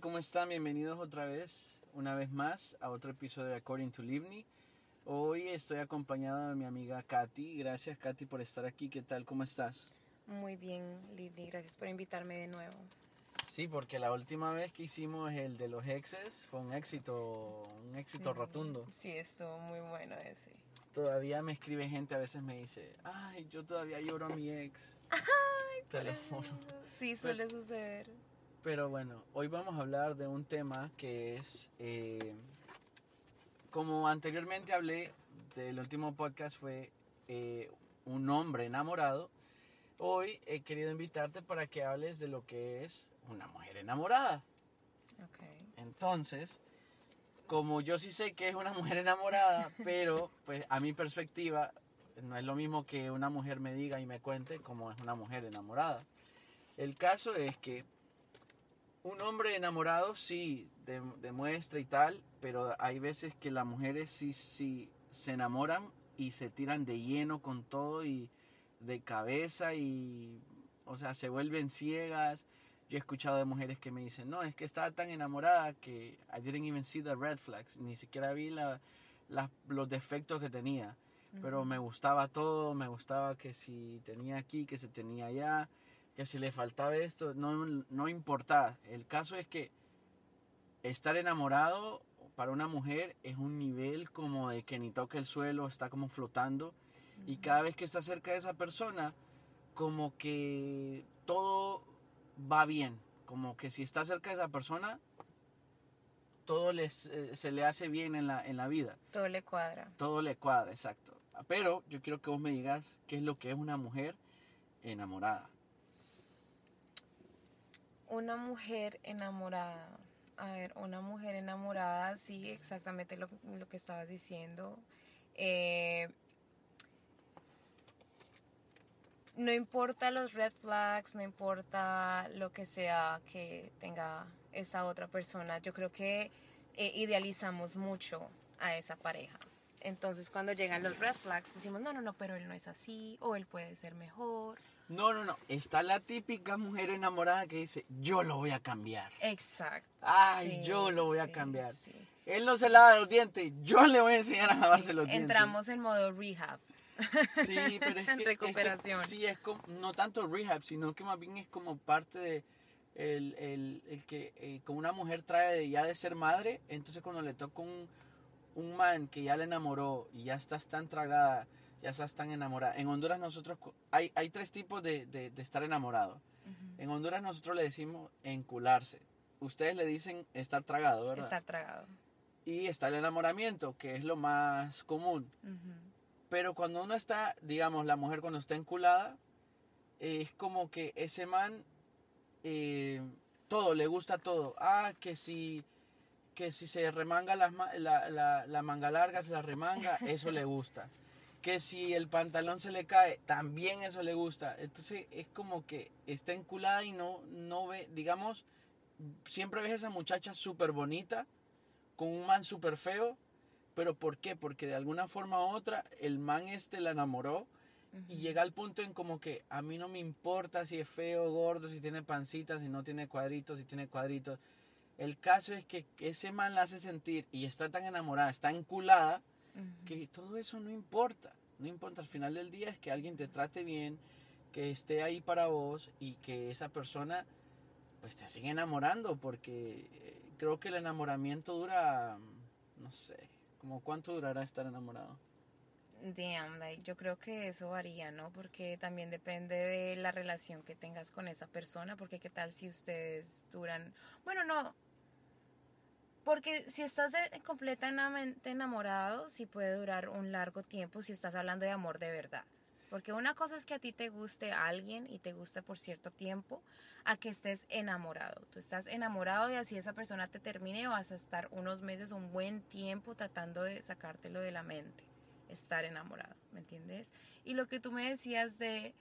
tal? ¿Cómo están? Bienvenidos otra vez, una vez más, a otro episodio de According to Livni. Hoy estoy acompañado de mi amiga Katy. Gracias, Katy, por estar aquí. ¿Qué tal? ¿Cómo estás? Muy bien, Livni. Gracias por invitarme de nuevo. Sí, porque la última vez que hicimos el de los exes fue un éxito, un éxito Sí. rotundo. Sí, estuvo muy bueno ese. Todavía me escribe gente, a veces me dice, ay, yo todavía lloro a mi ex. Teléfono. Sí, suele suceder. Pero bueno, hoy vamos a hablar de un tema que es, eh, como anteriormente hablé del último podcast, fue eh, un hombre enamorado. Hoy he querido invitarte para que hables de lo que es una mujer enamorada. Ok. Entonces, como yo sí sé que es una mujer enamorada, pero pues a mi perspectiva no es lo mismo que una mujer me diga y me cuente como es una mujer enamorada. El caso es que un hombre enamorado sí de- demuestra y tal, pero hay veces que las mujeres sí, sí se enamoran y se tiran de lleno con todo y de cabeza y, o sea, se vuelven ciegas. Yo he escuchado de mujeres que me dicen, no, es que estaba tan enamorada que I didn't even see the red flags, ni siquiera vi la, los defectos que tenía, pero me gustaba todo, me gustaba que si tenía aquí, que se tenía allá, que si le faltaba esto, no, no importaba. El caso es que estar enamorado para una mujer es un nivel como de que ni toca el suelo, está como flotando, y cada vez que está cerca de esa persona, como que todo va bien, como que si está cerca de esa persona, todo les, eh, se le hace bien en la, en la vida, Todo le cuadra. todo le cuadra, exacto. Pero yo quiero que vos me digas qué es lo que es una mujer enamorada. Una mujer enamorada. A ver, una mujer enamorada, sí, exactamente lo, lo que estabas diciendo. Eh, no importa los red flags, no importa lo que sea que tenga esa otra persona. Yo creo que eh, idealizamos mucho a esa pareja. Entonces, cuando llegan los red flags, decimos, no, no, no, pero él no es así, o él puede ser mejor. No, no, no. Está la típica mujer enamorada que dice, yo lo voy a cambiar. Exacto. Ay, Sí, yo lo voy a sí, cambiar. sí. Él no se lava los dientes, yo le voy a enseñar a lavarse los dientes. Entramos en modo rehab. Sí, pero es que, en es que- recuperación. sí, es como, no tanto rehab, sino que más bien es como parte de el, el, el que eh, como una mujer trae de, ya de ser madre, entonces cuando le toca un, un man que ya le enamoró y ya estás tan tragada, ya estás tan enamorada. En Honduras nosotros, hay, hay tres tipos de, de, de estar enamorado. En Honduras nosotros le decimos encularse. Ustedes le dicen estar tragado, ¿verdad? Estar tragado. Y está el enamoramiento, que es lo más común. Pero cuando uno está, digamos, la mujer cuando está enculada, eh, es como que ese man, eh, todo, le gusta todo. Ah, que si, que si se remanga las ma- la, la, la manga larga, se la remanga, eso le gusta. Que si el pantalón se le cae, también eso le gusta. Entonces es como que está enculada y no, no ve, digamos, siempre ves a esa muchacha súper bonita, con un man súper feo, pero ¿por qué? Porque de alguna forma u otra el man este la enamoró y llega al punto en como que a mí no me importa si es feo, gordo, si tiene pancita, si no tiene cuadritos, si tiene cuadritos. El caso es que que ese man la hace sentir y está tan enamorada, está enculada, Que todo eso no importa. No importa, al final del día es que alguien te trate bien, que esté ahí para vos y que esa persona pues te siga enamorando, porque eh, creo que el enamoramiento dura, no sé, como cuánto durará estar enamorado. Damn, like, yo creo que eso varía, ¿no? Porque también depende de la relación que tengas con esa persona, porque qué tal si ustedes duran, bueno, no, porque si estás completamente enamorado, sí puede durar un largo tiempo si estás hablando de amor de verdad. Porque una cosa es que a ti te guste alguien y te guste por cierto tiempo, a que estés enamorado. Tú estás enamorado y así esa persona te termine, vas a estar unos meses, un buen tiempo tratando de sacártelo de la mente estar enamorado, ¿me entiendes? Y lo que tú me decías de,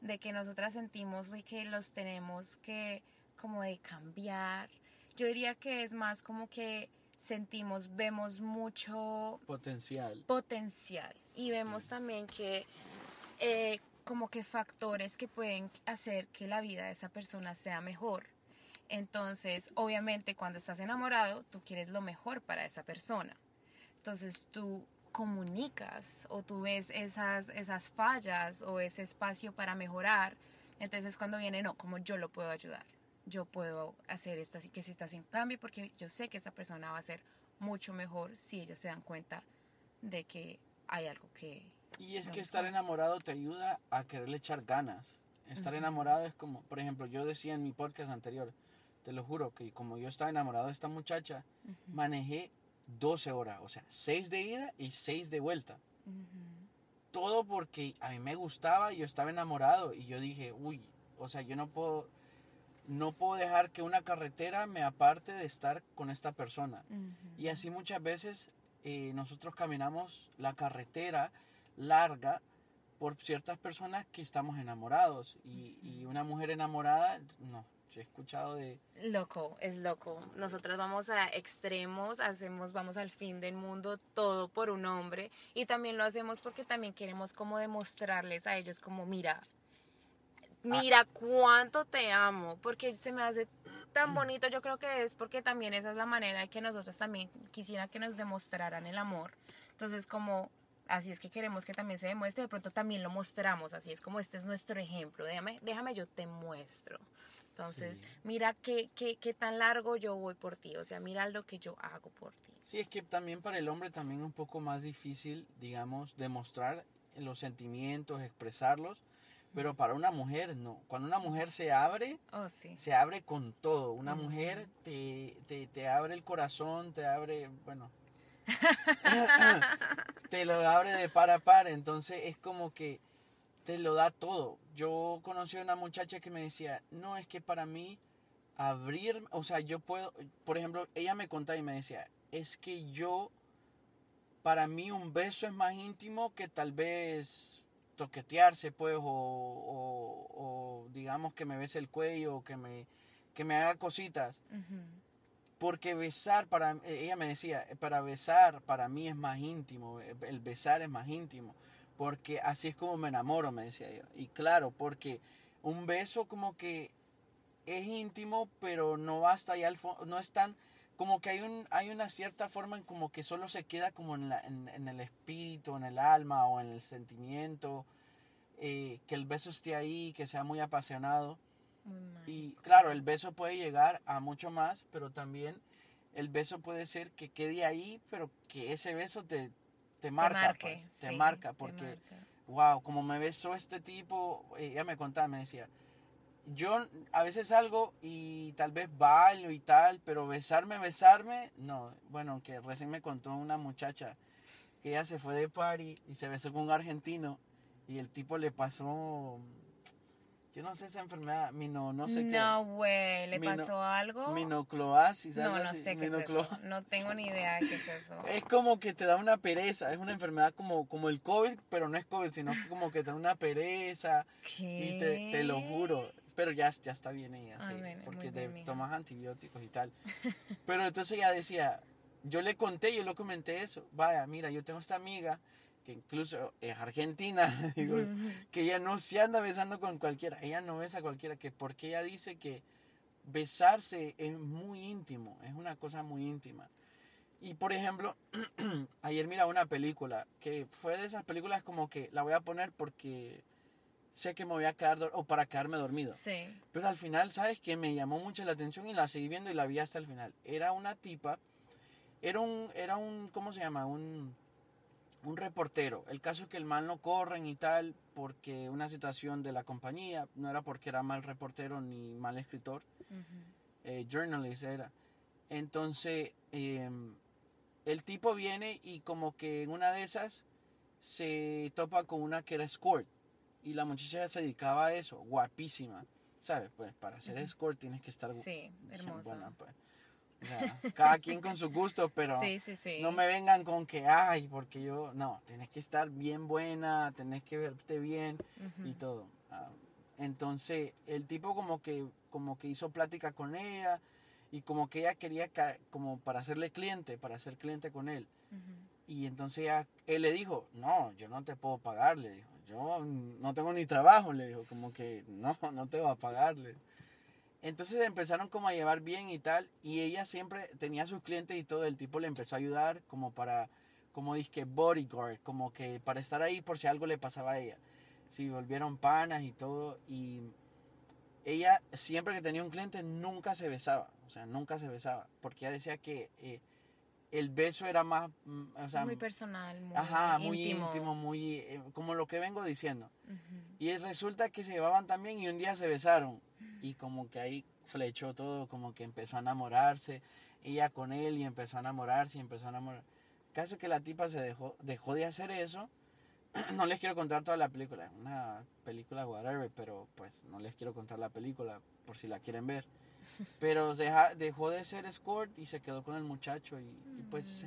de que nosotras sentimos de que los tenemos que como de cambiar, yo diría que es más como que sentimos, vemos mucho Potencial. potencial y vemos también que eh, como que factores que pueden hacer que la vida de esa persona sea mejor. Entonces, obviamente, cuando estás enamorado, tú quieres lo mejor para esa persona. Entonces, tú comunicas o tú ves esas, esas fallas o ese espacio para mejorar. Entonces, cuando viene, no, como yo lo puedo ayudar. Yo puedo hacer esta, que si está sin cambio, porque yo sé que esa persona va a ser mucho mejor si ellos se dan cuenta de que hay algo que... Y es no que estar enamorado te ayuda a quererle echar ganas. Estar enamorado es como, por ejemplo, yo decía en mi podcast anterior, te lo juro, que como yo estaba enamorado de esta muchacha, manejé 12 horas, o sea, 6 de ida y 6 de vuelta. Todo porque a mí me gustaba, yo estaba enamorado y yo dije, uy, o sea, yo no puedo, no puedo dejar que una carretera me aparte de estar con esta persona. Y así muchas veces eh, nosotros caminamos la carretera larga por ciertas personas que estamos enamorados. Y, y una mujer enamorada, no, yo he escuchado de... Loco, es loco. Nosotras vamos a extremos, hacemos, vamos al fin del mundo, todo por un hombre. Y también lo hacemos porque también queremos como demostrarles a ellos como, mira, mira cuánto te amo. Porque se me hace tan bonito, yo creo que es porque también esa es la manera de que nosotros también quisiera que nos demostraran el amor. Entonces como... Así es que queremos que también se demuestre, de pronto también lo mostramos, así es como este es nuestro ejemplo, déjame, déjame yo te muestro. Entonces, Sí. mira qué, qué, qué tan largo yo voy por ti, o sea, mira lo que yo hago por ti. Sí, es que también para el hombre también es un poco más difícil, digamos, demostrar los sentimientos, expresarlos. Pero para una mujer no. Cuando una mujer se abre, Oh, sí. se abre con todo. Una mujer te, te, te abre el corazón, te abre, bueno, te lo abre de par a par. Entonces es como que te lo da todo. Yo conocí a una muchacha que me decía, no, es que para mí abrir, o sea, yo puedo, por ejemplo, ella me contaba y me decía, es que yo, para mí un beso es más íntimo que tal vez toquetearse, pues, o, o- o digamos que me bese el cuello, o que me, que me haga cositas. Porque besar, para ella me decía, para besar para mí es más íntimo, el besar es más íntimo, porque así es como me enamoro, me decía ella. Y claro, porque un beso como que es íntimo, pero no va hasta allá al fondo, no es tan, como que hay, un, hay una cierta forma en como que solo se queda como en, la- en, en el espíritu, en el alma o en el sentimiento, eh, que el beso esté ahí, que sea muy apasionado. Y claro, el beso puede llegar a mucho más, pero también el beso puede ser que quede ahí, pero que ese beso te, te marca, marque, pues, te marca, te porque, marca. wow, como me besó este tipo, ella me contaba, me decía, yo a veces salgo y tal vez bailo y tal, pero besarme, besarme, no, bueno, que recién me contó una muchacha que ella se fue de party y se besó con un argentino y el tipo le pasó, yo no sé esa enfermedad, mino, no sé qué. No, güey, ¿le Mino- pasó algo? Minocloasis, no, no sé qué es eso. No tengo ni idea de qué es eso. Es como que te da una pereza, es una enfermedad como, como el COVID, pero no es COVID, sino como que te da una pereza ¿Qué? y te, te lo juro. Pero ya, ya está bien ella, sí, bueno, muy porque bien, tomas antibióticos y tal. Pero entonces ella decía, yo le conté, yo le comenté eso, vaya, mira, yo tengo esta amiga que incluso es argentina, digo, que ella no se anda besando con cualquiera, ella no besa a cualquiera, que porque ella dice que besarse es muy íntimo, es una cosa muy íntima. Y por ejemplo, ayer mira una película que fue de esas películas como que la voy a poner porque sé que me voy a quedar o para quedarme dormido. Sí. Pero al final, ¿sabes qué? Me llamó mucho la atención y la seguí viendo y la vi hasta el final. Era una tipa, era un, era un, ¿cómo se llama? Un, un reportero. El caso es que el mal no corren y tal porque una situación de la compañía, no era porque era mal reportero ni mal escritor, Ujú. eh, journalist era. Entonces, eh, el tipo viene y como que en una de esas se topa con una que era escort. Y la muchacha se dedicaba a eso, guapísima. ¿Sabes? Pues para ser escort tienes que estar Sí, hermosa. buena, pues. O sea, cada quien con su gusto, pero Sí, sí, sí. no me vengan con que, ay, porque yo, no, tienes que estar bien buena, tenés que verte bien y todo. Ah, entonces, el tipo como que, como que hizo plática con ella y como que ella quería ca- como para hacerle cliente, para ser cliente con él. Y entonces ella- él le dijo, no, yo no te puedo pagar, le dijo, yo no tengo ni trabajo, le dijo, como que no, no te voy a pagarle. Entonces empezaron como a llevar bien y tal, y ella siempre tenía sus clientes y todo, el tipo le empezó a ayudar como para, como dije, bodyguard, como que para estar ahí por si algo le pasaba a ella. Si volvieron panas y todo, y ella siempre que tenía un cliente nunca se besaba, o sea, nunca se besaba, porque ella decía que eh, el beso era más, mm, o sea, muy personal, muy, ajá, muy íntimo. íntimo, muy, eh, como lo que vengo diciendo. Y resulta que se llevaban también y un día se besaron. Y como que ahí flechó todo, como que empezó a enamorarse. Ella con él y empezó a enamorarse y empezó a enamorar. Caso que la tipa se dejó, dejó de hacer eso. No les quiero contar toda la película, una película whatever, pero pues no les quiero contar la película por si la quieren ver. Pero deja- dejó de ser escort y se quedó con el muchacho y, y, pues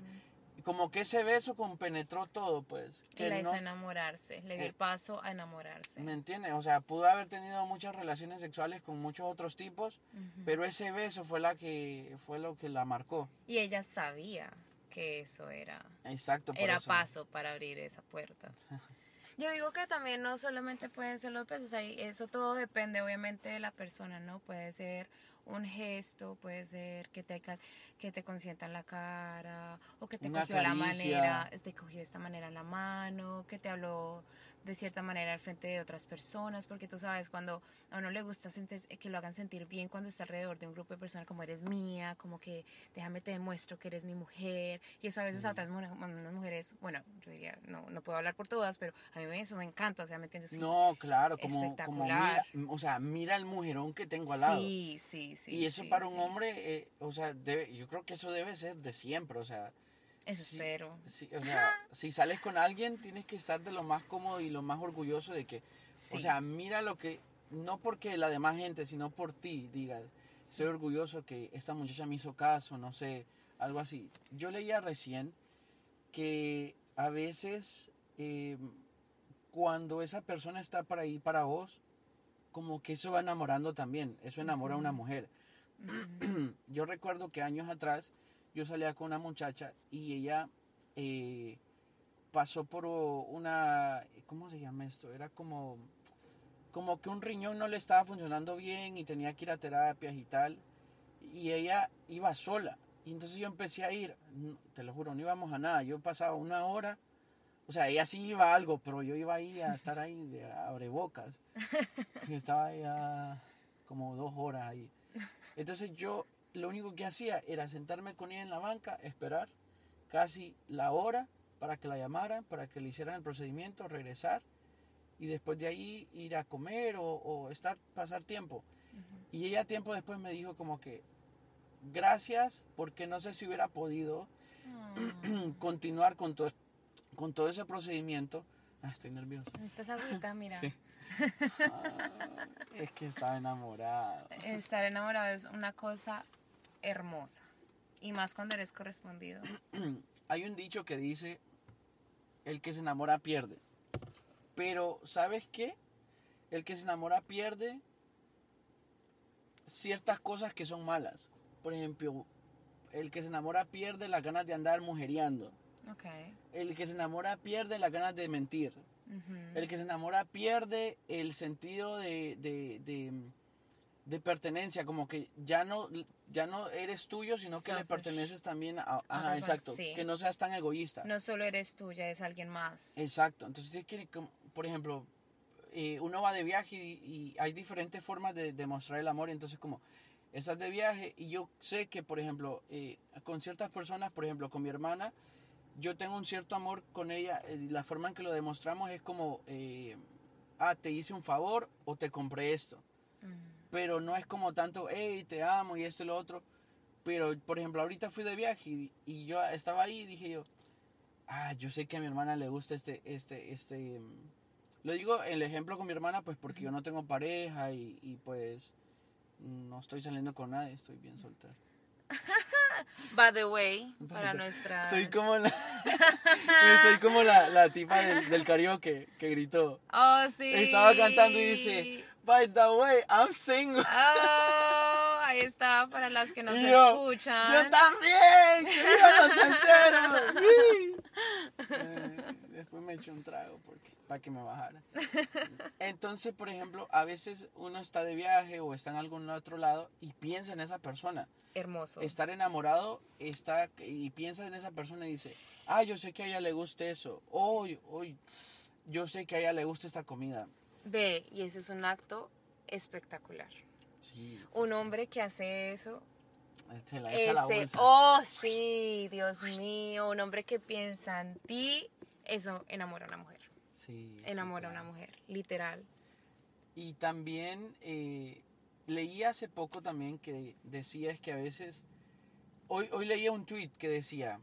como que ese beso compenetró todo, pues. Y Que la no, hizo enamorarse, le dio Eh, el paso a enamorarse. ¿Me entiendes? O sea, pudo haber tenido muchas relaciones sexuales con muchos otros tipos, Ujú. pero ese beso fue la que fue lo que la marcó. Y ella sabía que eso era, Exacto. por era eso. paso para abrir esa puerta. Yo digo que también no solamente pueden ser los besos, ahí eso todo depende obviamente de la persona, ¿no? Puede ser un gesto, puede ser que te, que te consienta en la cara, o que te Una cogió la manera, te cogió de esta manera la mano, que te habló de cierta manera al frente de otras personas, porque tú sabes, cuando a uno le gusta sentir- que lo hagan sentir bien cuando está alrededor de un grupo de personas como eres mía, como que déjame te demuestro que eres mi mujer, y eso a veces a otras mujeres, bueno, yo diría, no, no puedo hablar por todas, pero a mí eso me encanta, o sea, ¿me entiendes? Sí, No, claro, como, como Espectacular. mira, o sea, mira el mujerón que tengo al lado. sí, sí, sí. y eso sí, para un hombre, eh, o sea, debe, yo creo que eso debe ser de siempre, o sea, Eso sí. espero. sí, o sea, si sales con alguien tienes que estar de lo más cómodo y lo más orgulloso de que, Sí. o sea, mira lo que, no porque la demás gente, sino por ti, digas, soy orgulloso que esta muchacha me hizo caso, no sé, algo así. Yo leía recién que a veces eh, cuando esa persona está para ahí para vos, como que eso va enamorando también, eso enamora a una mujer. yo recuerdo que años atrás yo salía con una muchacha y ella eh, pasó por una, ¿cómo se llama esto? Era como, como que un riñón no le estaba funcionando bien y tenía que ir a terapias y tal. Y ella iba sola. Y entonces yo empecé a ir, no, te lo juro, no íbamos a nada. Yo pasaba una hora, o sea, ella sí iba a algo, pero yo iba ahí a estar ahí de abrebocas. Y estaba ahí a como dos horas ahí. Entonces yo lo único que hacía era sentarme con ella en la banca, esperar casi la hora para que la llamaran, para que le hicieran el procedimiento, regresar y después de ahí ir a comer o, o estar, pasar tiempo. Y ella tiempo después me dijo como que gracias porque no sé si hubiera podido Ah, continuar con todo, con todo ese procedimiento. Ah, estoy nervioso. Necesitas agüita, mira. Sí. Ah, es que estaba enamorado. Estar enamorado es una cosa hermosa. Y más cuando eres correspondido. Hay un dicho que dice, el que se enamora pierde. Pero, ¿sabes qué? El que se enamora pierde ciertas cosas que son malas. Por ejemplo, el que se enamora pierde las ganas de andar mujeriando. Ok. El que se enamora pierde las ganas de mentir. El que se enamora pierde el sentido de, de, de, de pertenencia, como que ya no, ya no eres tuyo, sino que le perteneces también a... Ajá, exacto. sí. Que no seas tan egoísta. No solo eres tuya, es alguien más. Exacto. Entonces, como, por ejemplo, eh, uno va de viaje y, y hay diferentes formas de demostrar el amor. Entonces, como estás de viaje y yo sé que, por ejemplo, eh, con ciertas personas, por ejemplo, con mi hermana, yo tengo un cierto amor con ella. eh, la forma en que lo demostramos es como, eh, ah, te hice un favor o te compré esto. Mm. Pero no es como tanto, hey, te amo y esto y lo otro. Pero, por ejemplo, ahorita fui de viaje y, y yo estaba ahí y dije yo, ah, yo sé que a mi hermana le gusta este, este, este... mm, Lo digo el ejemplo con mi hermana, pues porque yo no tengo pareja y, y, pues no estoy saliendo con nadie, estoy bien soltero. By the way, para the- nuestra... Soy como la, soy como la, la tipa del, del karaoke que gritó. Oh, sí. Estaba cantando y dice, by the way, I'm single. Oh, ahí está, para las que nos yo, escuchan. Yo también, que los solteros. Eh, Después me eché un trago porque, para que me bajara. Entonces, por ejemplo, a veces uno está de viaje o está en algún otro lado y piensa en esa persona. Hermoso. Estar enamorado está y piensa en esa persona y dice, ah, yo sé que a ella le gusta eso. Hoy, hoy, yo sé que a ella le gusta esta comida. Ve, y ese es un acto espectacular. Sí, Un hombre que hace eso se la echa a la Ese, bolsa. oh sí, Dios mío, un hombre que piensa en ti, eso enamora a una mujer, Sí, sí, enamora a una mujer, literal. Y también eh, leí hace poco también que decía es que a veces, hoy, hoy leía un tweet que decía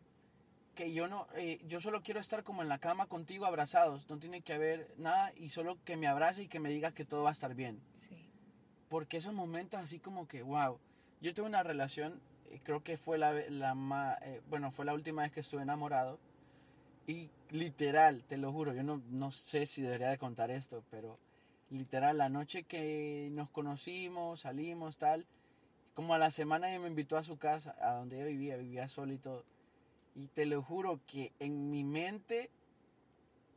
que yo no, eh, yo solo quiero estar como en la cama contigo abrazados, no tiene que haber nada y solo que me abrace y que me diga que todo va a estar bien. Sí. Porque esos momentos así como que, wow, yo tuve una relación, eh, creo que fue la, la ma- eh, bueno, fue la última vez que estuve enamorado. Y literal, te lo juro, yo no, no sé si debería de contar esto, pero literal, la noche que nos conocimos, salimos, tal, como a la semana ella me invitó a su casa, a donde ella vivía, vivía sola y te lo juro que en mi mente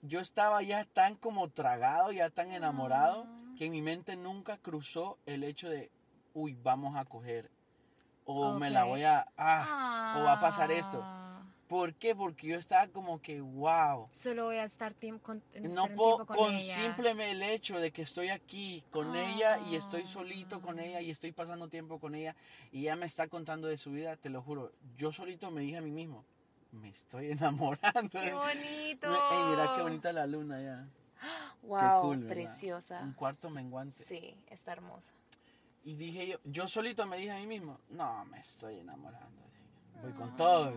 yo estaba ya tan como tragado, ya tan enamorado, Ah. que en mi mente nunca cruzó el hecho de, uy, vamos a coger. O me la voy a... Ah, o va a pasar esto. Ah, ¿Por qué? Porque yo estaba como que, wow. Solo voy a estar tiempo con, No puedo, tiempo con, ella. simple el hecho de que estoy aquí con ella y estoy Ah. solito con ella y estoy pasando tiempo con ella y ella me está contando de su vida, te lo juro, yo solito me dije a mí mismo, me estoy enamorando. ¡Qué bonito! Ey, mira qué bonita la luna ya. Wow, preciosa. Un cuarto menguante. Sí, está hermosa. Y dije yo, yo solito me dije a mí mismo, no, me estoy enamorando. Voy con todo,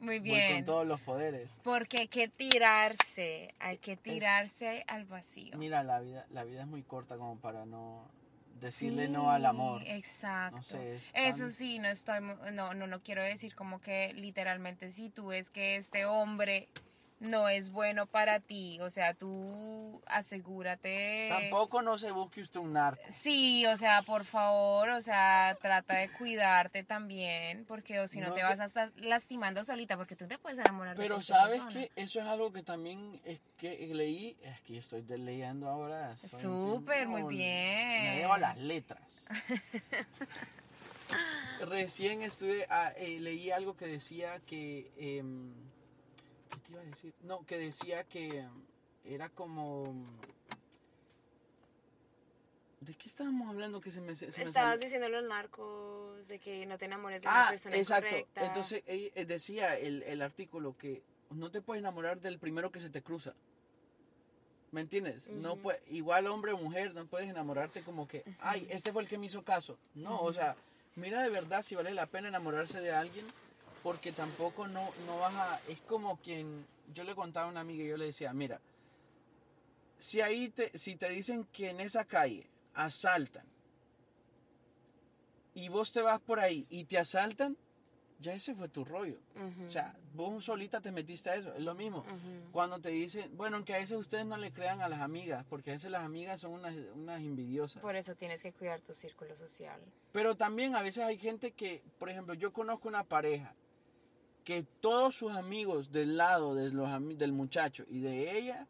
Muy voy Ah, bien. con todos los poderes. Porque hay que tirarse, hay que tirarse al vacío. Mira, la vida, la vida es muy corta como para no decirle no al amor. Exacto. No sé, es Eso sí, no estoy, no, no, no quiero decir como que literalmente si tú ves que este hombre no es bueno para ti, o sea, tú asegúrate. Tampoco no se busque usted un narco. Sí, o sea, por favor, o sea, trata de cuidarte también, porque o si no, No te vas a estar lastimando solita, porque tú te puedes enamorar Pero sabes que eso es algo que también es que leí, es que estoy leyendo ahora. Súper, muy bien. Me a las letras. Recién estuve, ah, eh, leí algo que decía que, em, ¿qué te iba a decir? No, que decía que em, era como, ¿de qué estábamos hablando que se me, se Estabas diciendo los narcos, de que no te enamores de Ah, una persona exacto. incorrecta. Entonces eh, decía el, el artículo que no te puedes enamorar del primero que se te cruza. ¿Me entiendes? No Ujú. pue- igual hombre o mujer, no puedes enamorarte como que, ay, este fue el que me hizo caso. No, o sea, mira de verdad si vale la pena enamorarse de alguien, porque tampoco no, no vas a... Es como quien... Yo le contaba a una amiga y yo le decía, mira, si ahí te, si te dicen que en esa calle asaltan y vos te vas por ahí y te asaltan, ya ese fue tu rollo. Ujú, O sea, vos solita te metiste a eso, es lo mismo. ujú. Cuando te dicen, bueno, aunque a veces ustedes no le crean a las amigas, porque a veces las amigas son unas, unas envidiosas. Por eso tienes que cuidar tu círculo social. Pero también a veces hay gente que, por ejemplo, yo conozco una pareja que todos sus amigos del lado de los, del muchacho y de ella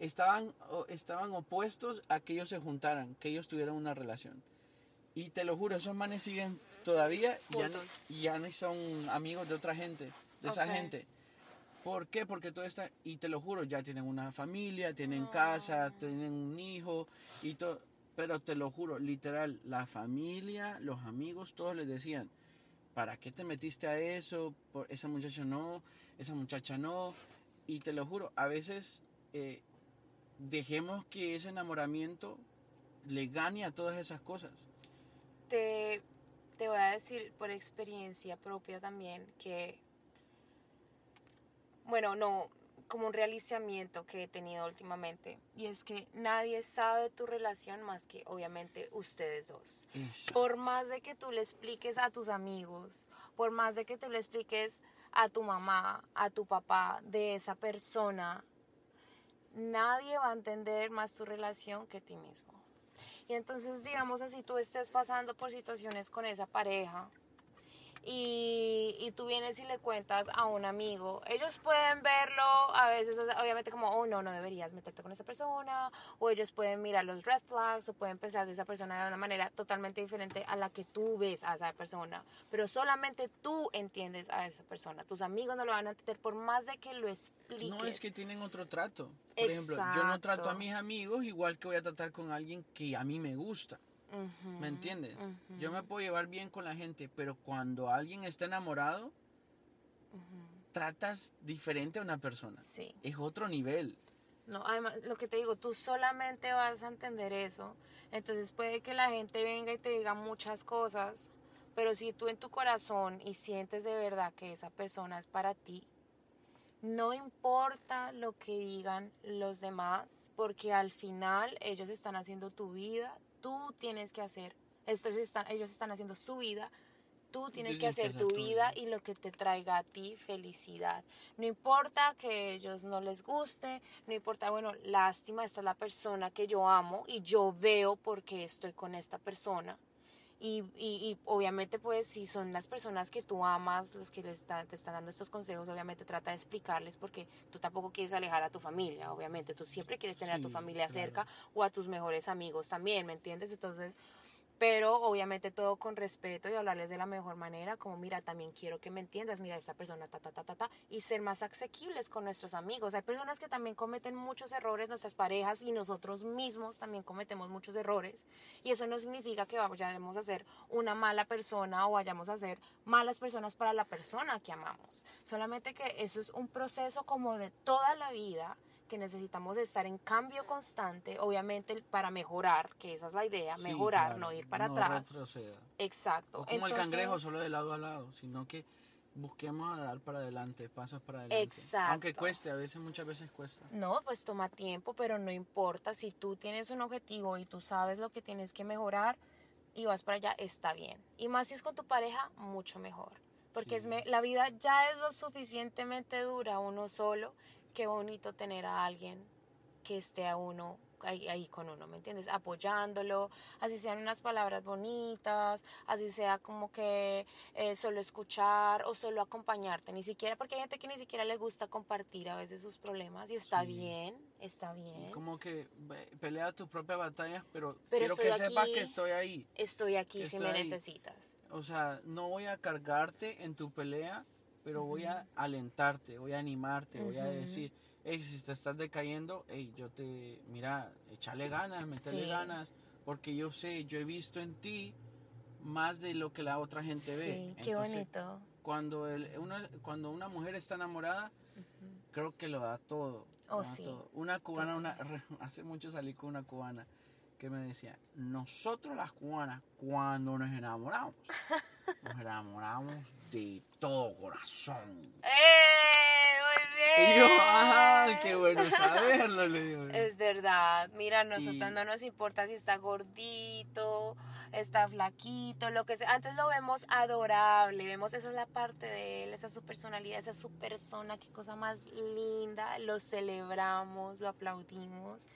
estaban, estaban opuestos a que ellos se juntaran, que ellos tuvieran una relación. Y te lo juro, esos manes siguen todavía, ya no, ya no son amigos de otra gente, de esa gente. ¿Por qué? Porque todo está, y te lo juro, ya tienen una familia, tienen casa, tienen un hijo y todo. Pero te lo juro, literal, la familia, los amigos, todos les decían, ¿para qué te metiste a eso? Por- Esa muchacha no, esa muchacha no. Y te lo juro, a veces eh, dejemos que ese enamoramiento le gane a todas esas cosas. Te, te voy a decir por experiencia propia también que, bueno, no, como un realizamiento que he tenido últimamente, y es que nadie sabe tu relación más que obviamente ustedes dos. Por más de que tú le expliques a tus amigos, por más de que tú le expliques a tu mamá, a tu papá de esa persona, nadie va a entender más tu relación que ti mismo. Y entonces, digamos así, tú estés pasando por situaciones con esa pareja y, y tú vienes y le cuentas a un amigo, ellos pueden verlo a veces, o sea, obviamente como, oh no, no deberías meterte con esa persona, o ellos pueden mirar los red flags, o pueden pensar de esa persona de una manera totalmente diferente a la que tú ves a esa persona, pero solamente tú entiendes a esa persona, tus amigos no lo van a entender por más de que lo expliques. No, es que tienen otro trato. Por ejemplo, yo no trato a Exacto. mis amigos igual que voy a tratar con alguien que a mí me gusta. ¿Me entiendes? Yo me puedo llevar bien con la gente, pero cuando alguien está enamorado, tratas diferente a una persona. Sí. Es otro nivel. No, además, lo que te digo, tú solamente vas a entender eso. Entonces puede que la gente venga y te diga muchas cosas, pero si tú en tu corazón y sientes de verdad que esa persona es para ti, no importa lo que digan los demás, porque al final ellos están haciendo tu vida, tú tienes que hacer, estos están, ellos están haciendo su vida, tú tienes que tienes que hacer hacer tu vida y lo que te traiga a ti felicidad. No importa que ellos no les guste, no importa, bueno, lástima, esta es la persona que yo amo y yo veo porque estoy con esta persona. Y, y, y obviamente pues si son las personas que tú amas, los que le están, te están dando estos consejos, obviamente trata de explicarles porque tú tampoco quieres alejar a tu familia, obviamente tú siempre quieres tener a tu familia claro. cerca o a tus mejores amigos también, ¿me entiendes? Entonces, pero obviamente todo con respeto y hablarles de la mejor manera, como mira, también quiero que me entiendas, mira, esta persona, ta, ta, ta, ta, ta, y ser más asequibles con nuestros amigos. Hay personas que también cometen muchos errores, nuestras parejas y nosotros mismos también cometemos muchos errores, y eso no significa que vayamos a ser una mala persona o vayamos a ser malas personas para la persona que amamos. Solamente que eso es un proceso como de toda la vida que necesitamos estar en cambio constante, obviamente para mejorar, que esa es la idea, Sí, mejorar, claro, no ir para no atrás. retroceda. Exacto. O como el Entonces, cangrejo, solo de lado a lado, sino que busquemos a dar para adelante, pasos para adelante. Exacto. Aunque cueste, a veces, muchas veces cuesta. No, pues toma tiempo, pero no importa. Si tú tienes un objetivo y tú sabes lo que tienes que mejorar y vas para allá, está bien. Y más si es con tu pareja, mucho mejor. Porque es Sí. me- la vida ya es lo suficientemente dura uno solo. Qué bonito tener a alguien que esté a uno ahí, ahí con uno, ¿me entiendes? Apoyándolo, así sean unas palabras bonitas, así sea como que eh, solo escuchar o solo acompañarte, ni siquiera, porque hay gente que ni siquiera le gusta compartir a veces sus problemas y está Sí. bien, está bien. Como que pelea tus propias batallas, pero, Pero quiero que estoy sepas aquí. que estoy ahí. Estoy aquí si me ahí. necesitas. O sea, no voy a cargarte en tu pelea, pero voy a alentarte, voy a animarte, voy a decir, hey, si te estás decayendo, hey, yo te, mira, échale ganas, métele Sí. ganas, porque yo sé, yo he visto en ti más de lo que la otra gente ve. Sí, qué Entonces, bonito. Cuando, el, una, cuando una mujer está enamorada, creo que lo da todo. lo Oh, da sí. todo. Una cubana, una, hace mucho salí con una cubana que me decía, nosotros las cubanas, cuando nos enamoramos, nos enamoramos de todo corazón. ¡Eh! Muy bien. Y yo, ¡ah, qué bueno saberlo! Le digo. Es verdad, mira, nosotros Y- no nos importa si está gordito, está flaquito, lo que sea. Antes lo vemos adorable, vemos esa es la parte de él, esa es su personalidad, esa es su persona, qué cosa más linda. Lo celebramos, lo aplaudimos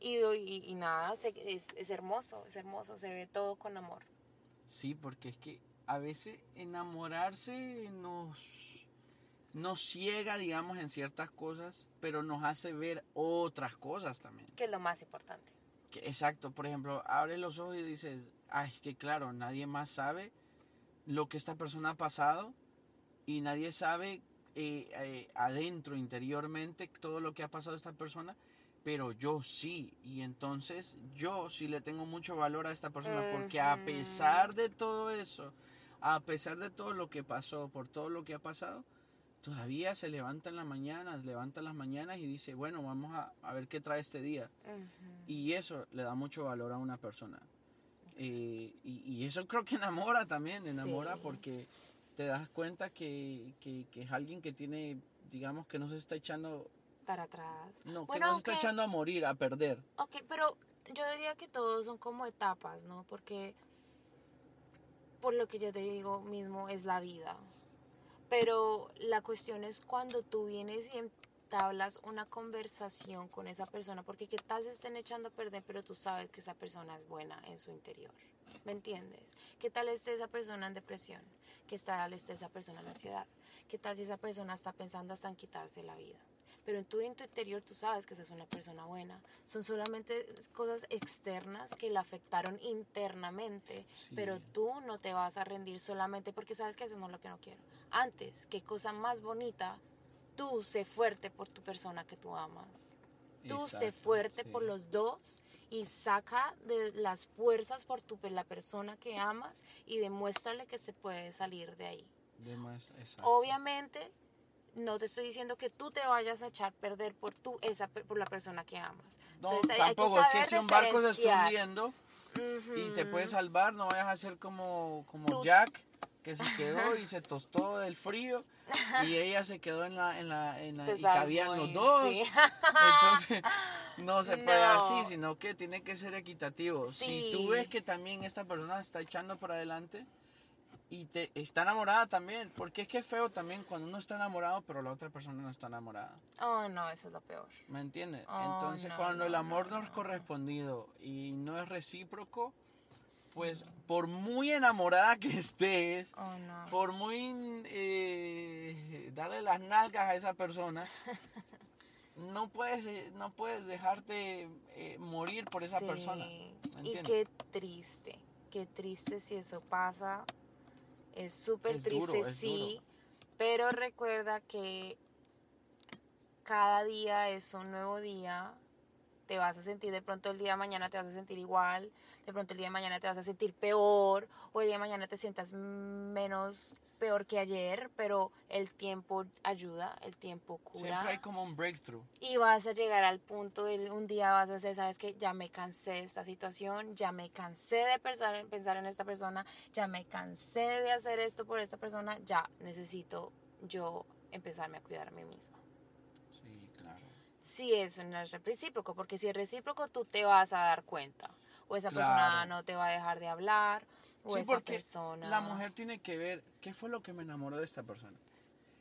y, y- y nada, se- es, es hermoso, es hermoso, se ve todo con amor. Sí, porque es que a veces enamorarse nos, nos ciega, digamos, en ciertas cosas, pero nos hace ver otras cosas también. Que es lo más importante. Que, exacto, por ejemplo, abres los ojos y dices, ay, que claro, nadie más sabe lo que esta persona ha pasado y nadie sabe eh, eh, adentro, interiormente, todo lo que ha pasado esta persona, pero yo sí, y entonces yo sí le tengo mucho valor a esta persona, porque a pesar de todo eso, a pesar de todo lo que pasó, por todo lo que ha pasado, todavía se levanta en las mañanas, levanta en las mañanas y dice, bueno, vamos a, a ver qué trae este día. Y eso le da mucho valor a una persona. Eh, y, y eso creo que enamora también, enamora Sí. porque te das cuenta que, que, que es alguien que tiene, digamos, que no se está echando, Para atrás. no, que Bueno, no se está aunque- echando a morir, a perder. Ok, pero yo diría que todos son como etapas, ¿no? Porque por lo que yo te digo mismo es la vida. Pero la cuestión es cuando tú vienes y entablas una conversación con esa persona, porque qué tal se estén echando a perder, pero tú sabes que esa persona es buena en su interior. ¿Me entiendes? ¿Qué tal esté esa persona en depresión? ¿Qué tal esté esa persona en ansiedad? ¿Qué tal si esa persona está pensando hasta en quitarse la vida? Pero en tu, en tu interior tú sabes que esa es una persona buena. Son solamente cosas externas que la afectaron internamente, Sí. pero tú no te vas a rendir solamente porque sabes que eso no es lo que no quiero. Antes, qué cosa más bonita, tú sé fuerte por tu persona que tú amas. Tú sé fuerte sí. por los dos y saca de las fuerzas por tu, la persona que amas y demuéstrale que se puede salir de ahí. Demuestra-. Obviamente, no te estoy diciendo que tú te vayas a echar perder por tú, esa, por la persona que amas. No, Entonces, hay- hay que tampoco, es que saber si un barco se está hundiendo y te Ujú. puedes salvar, no vayas a ser como, como Tú- Jack, que se quedó y se tostó del frío y ella se quedó en la, en la, en la Se y cabían los dos. sí. Entonces, no se puede No. así, sino que tiene que ser equitativo. Si tú Sí. ves que también esta persona está echando para adelante y te está enamorada también, porque es que es feo también cuando uno está enamorado, pero la otra persona no está enamorada. Oh, no, eso es lo peor. ¿Me entiendes? Oh, Entonces, no, cuando el amor no, no, es correspondido y no es recíproco, pues por muy enamorada que estés, Oh, no. por muy eh, darle las nalgas a esa persona, no puedes, eh, no puedes dejarte eh, morir por esa Sí, persona. ¿me Y qué triste, qué triste si eso pasa. Es súper duro, triste, es sí, duro. pero recuerda que cada día es un nuevo día. Te vas a sentir de pronto el día de mañana te vas a sentir igual, de pronto el día de mañana te vas a sentir peor, o el día de mañana te sientas menos peor que ayer, pero el tiempo ayuda, el tiempo cura. Siempre hay como un breakthrough. Y vas a llegar al punto de un día vas a decir, sabes que ya me cansé de esta situación, ya me cansé de pensar, en- pensar en esta persona, ya me cansé de hacer esto por esta persona, ya necesito yo empezarme a cuidar a mí misma. Sí, claro. Si eso no es recíproco, porque si es recíproco tú te vas a dar cuenta. O esa persona Claro. no te va a dejar de hablar, o Sí, esa porque persona... la mujer tiene que ver qué fue lo que me enamoró de esta persona.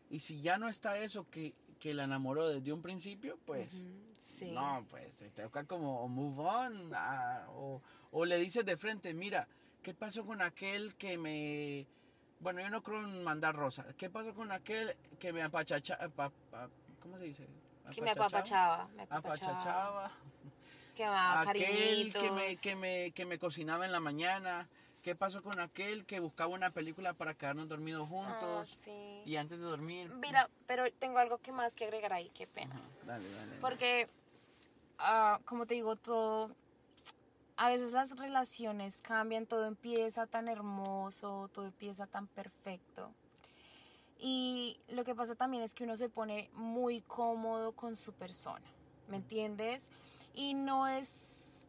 Y si ya no está eso que, que la enamoró desde un principio, pues... Ujú, sí. No, pues te toca como move on ah, o, o le dices de frente, mira, ¿qué pasó con aquel que me... Bueno, yo no creo en mandar rosas. ¿Qué pasó con aquel que me apachachaba? ¿Cómo se dice? que me apapachaba, me apapachaba, Apachachaba. que me daba Aquel cariñitos. que me, que, me, que me cocinaba en la mañana. ¿Qué pasó con aquel que buscaba una película para quedarnos dormidos Ah, juntos? sí. Y antes de dormir... Mira, pero tengo algo que más que agregar ahí, qué pena. Dale, dale. Porque, ah, como te digo, todo, a veces las relaciones cambian, todo empieza tan hermoso, todo empieza tan perfecto. Y lo que pasa también es que uno se pone muy cómodo con su persona, ¿me entiendes? Y no es,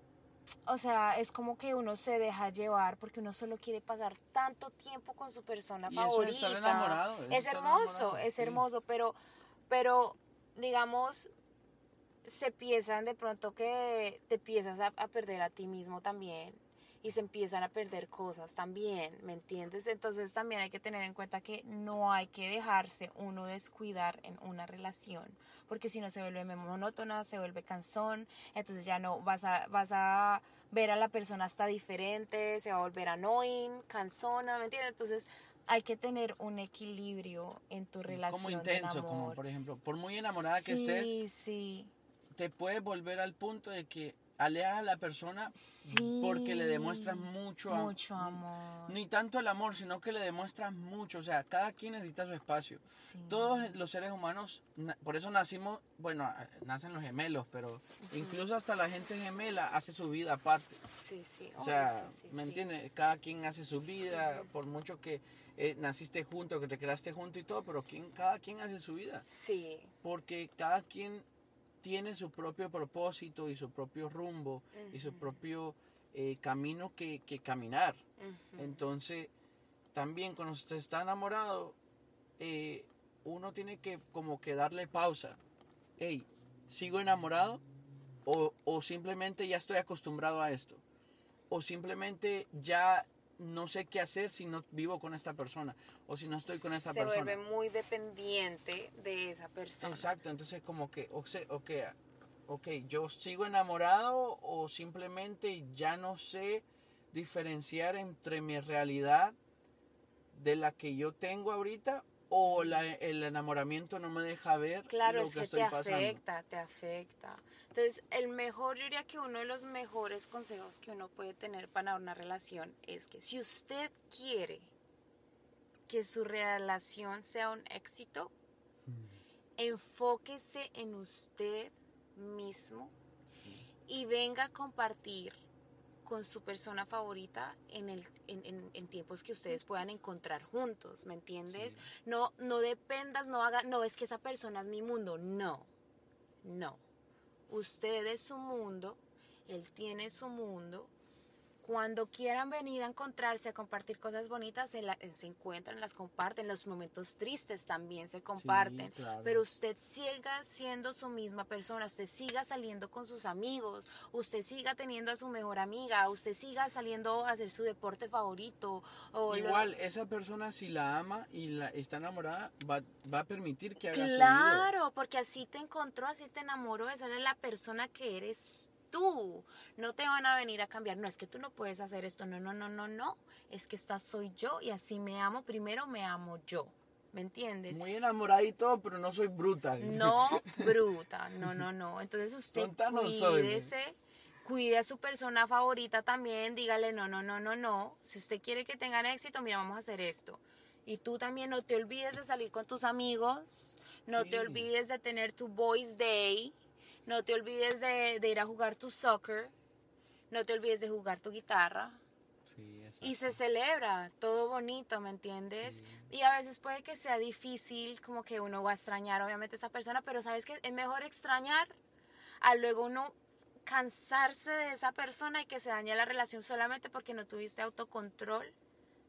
o sea, es como que uno se deja llevar porque uno solo quiere pasar tanto tiempo con su persona Y eso es favorita. estar enamorado, eso Es estar hermoso, enamorado, es sí. hermoso, pero, pero, digamos, se piensan de pronto que te empiezas a, a perder a ti mismo también y se empiezan a perder cosas también, ¿me entiendes? Entonces también hay que tener en cuenta que no hay que dejarse uno descuidar en una relación, porque si no se vuelve monótona, se vuelve cansón, entonces ya no vas a, vas a ver a la persona hasta diferente, se va a volver annoying, cansona, ¿me entiendes? Entonces hay que tener un equilibrio en tu relación como intenso, como por ejemplo, por muy enamorada que estés, Sí, sí. te puedes volver al punto de que alejas a la persona Sí. porque le demuestras mucho, Mucho amor. Ni tanto el amor, sino que le demuestras mucho. O sea, cada quien necesita su espacio. Sí. Todos los seres humanos, por eso nacimos, bueno, nacen los gemelos, pero incluso hasta la gente gemela hace su vida aparte. Sí, sí. O sea, sí, sí, ¿me entiendes? Cada quien hace su vida, por mucho que eh, naciste junto, que te creaste junto y todo, pero quien, cada quien hace su vida. Sí. Porque cada quien tiene su propio propósito y su propio rumbo y su propio eh, camino que, que caminar. Entonces, también cuando usted está enamorado, eh, uno tiene que como que darle pausa. Hey, ¿sigo enamorado? O, o simplemente ya estoy acostumbrado a esto. O simplemente ya no sé qué hacer si no vivo con esta persona o si no estoy con esta se persona. vuelve muy dependiente de esa persona. Exacto, entonces como que, o sea, ok, ok, yo sigo enamorado o simplemente ya no sé diferenciar entre mi realidad de la que yo tengo ahorita o la- el enamoramiento no me deja ver Claro, lo es que que estoy te pasando. afecta, te afecta. Entonces, el mejor, yo diría que uno de los mejores consejos que uno puede tener para una relación es que si usted quiere que su relación sea un éxito, enfóquese en usted mismo y venga a compartir con su persona favorita en, el, en, en- en tiempos que ustedes puedan encontrar juntos, ¿me entiendes? No, no dependas, no haga, no es que esa persona es mi mundo, no, no. Usted es su mundo, él tiene su mundo. Cuando quieran venir a encontrarse, a compartir cosas bonitas, se, la- se encuentran, las comparten. Los momentos tristes también se comparten. claro. Pero usted siga siendo su misma persona, usted siga saliendo con sus amigos, usted siga teniendo a su mejor amiga, usted siga saliendo a hacer su deporte favorito. O lo- Igual, esa persona si la ama y la está enamorada, va, va a permitir que haga su. Claro, porque así te encontró, así te enamoró, esa es la persona que eres tú. No te van a venir a cambiar, no es que tú no puedes hacer esto, no, no, no, no, no. Es que esta soy yo y así me amo, primero me amo yo. ¿Me entiendes? Muy todo, pero no soy bruta. No bruta, no, no, no. Entonces usted soy, cuídese, cuide a su persona favorita también, dígale no, no, no, no, no. Si usted quiere que tengan éxito, mira, vamos a hacer esto. Y tú también no te olvides de salir con tus amigos, no Sí. te olvides de tener tu Boys Day, no te olvides de, de ir a jugar tu soccer, no te olvides de jugar tu guitarra. Sí. Y se celebra, todo bonito, ¿me entiendes? Y a veces puede que sea difícil, como que uno va a extrañar obviamente a esa persona, pero sabes que es mejor extrañar a luego uno cansarse de esa persona y que se dañe la relación solamente porque no tuviste autocontrol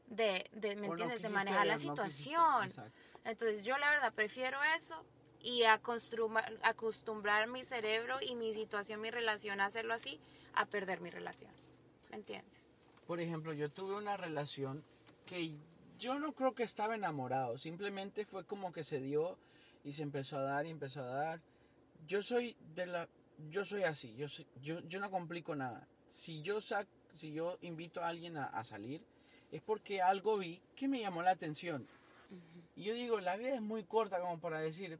de, de ¿me no entiendes? de manejar la ver, situación. Entonces yo la verdad prefiero eso y acostumbrar, acostumbrar mi cerebro y mi situación, mi relación a hacerlo así, a perder mi relación. ¿Me entiendes? Por ejemplo, yo tuve una relación que yo no creo que estaba enamorado, simplemente fue como que se dio y se empezó a dar y empezó a dar. Yo soy de la yo soy así, yo soy- yo, yo no complico nada. Si yo sac, si yo invito a alguien a, a salir es porque algo vi que me llamó la atención. Y yo digo, la vida es muy corta como para decir,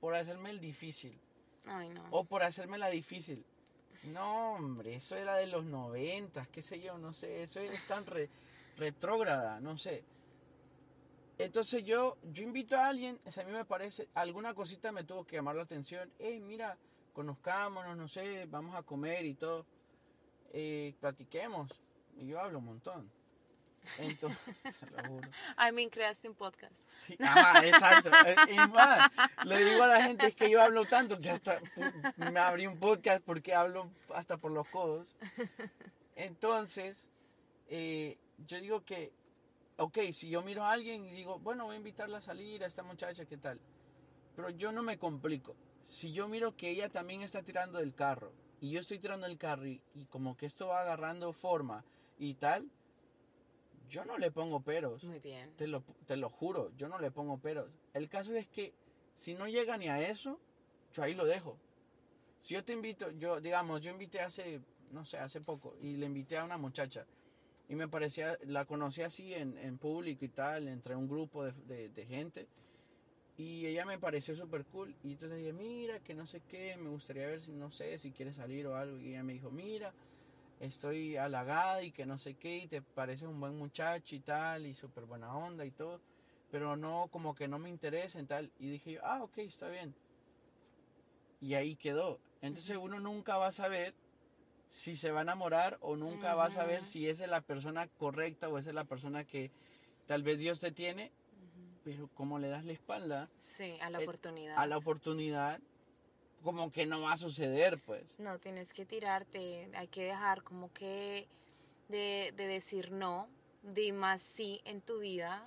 por hacerme el difícil Ay, no. o por hacerme la difícil. No, hombre, eso era de los noventas, qué sé yo, no sé, eso es tan re- retrógrada, no sé. Entonces yo, yo invito a alguien, a mí me parece, alguna cosita me tuvo que llamar la atención. Hey, mira, conozcámonos, no sé, vamos a comer y todo. Eh, platiquemos. Y yo hablo un montón. Entonces, se lo juro. I mean, creaste un podcast. Sí, ajá, exacto. Eh, Y más, le digo a la gente es que yo hablo tanto que hasta me abrí un podcast porque hablo hasta por los codos. Entonces, eh, yo digo que, ok, si yo miro a alguien y digo, bueno, voy a invitarla a salir a esta muchacha, ¿qué tal? Pero yo no me complico. Si yo miro que ella también está tirando del carro y yo estoy tirando el carro y, y como que esto va agarrando forma y tal, yo no le pongo peros. Muy bien. Te lo, te lo juro, yo no le pongo peros. El caso es que si no llega ni a eso, yo ahí lo dejo. Si yo te invito, yo, digamos, yo invité hace, no sé, hace poco, y le invité a una muchacha, y me parecía, la conocí así en, en público y tal, entre un grupo de, de- de gente, y ella me pareció súper cool, y entonces dije, mira, que no sé qué, me gustaría ver si, no sé, si quieres salir o algo, y ella me dijo, mira, estoy halagada y que no sé qué, y te pareces un buen muchacho y tal, y súper buena onda y todo, pero no, como que no me interesa y tal. Y dije, yo, ah, ok, está bien. Y ahí quedó. Entonces uno nunca va a saber si se va a enamorar o nunca va a saber si esa es la persona correcta o esa es la persona que tal vez Dios te tiene, pero como le das la espalda Sí, a la Eh, oportunidad. a la oportunidad, como que no va a suceder, pues. No, tienes que tirarte, hay que dejar como que de, de decir no, di más sí en tu vida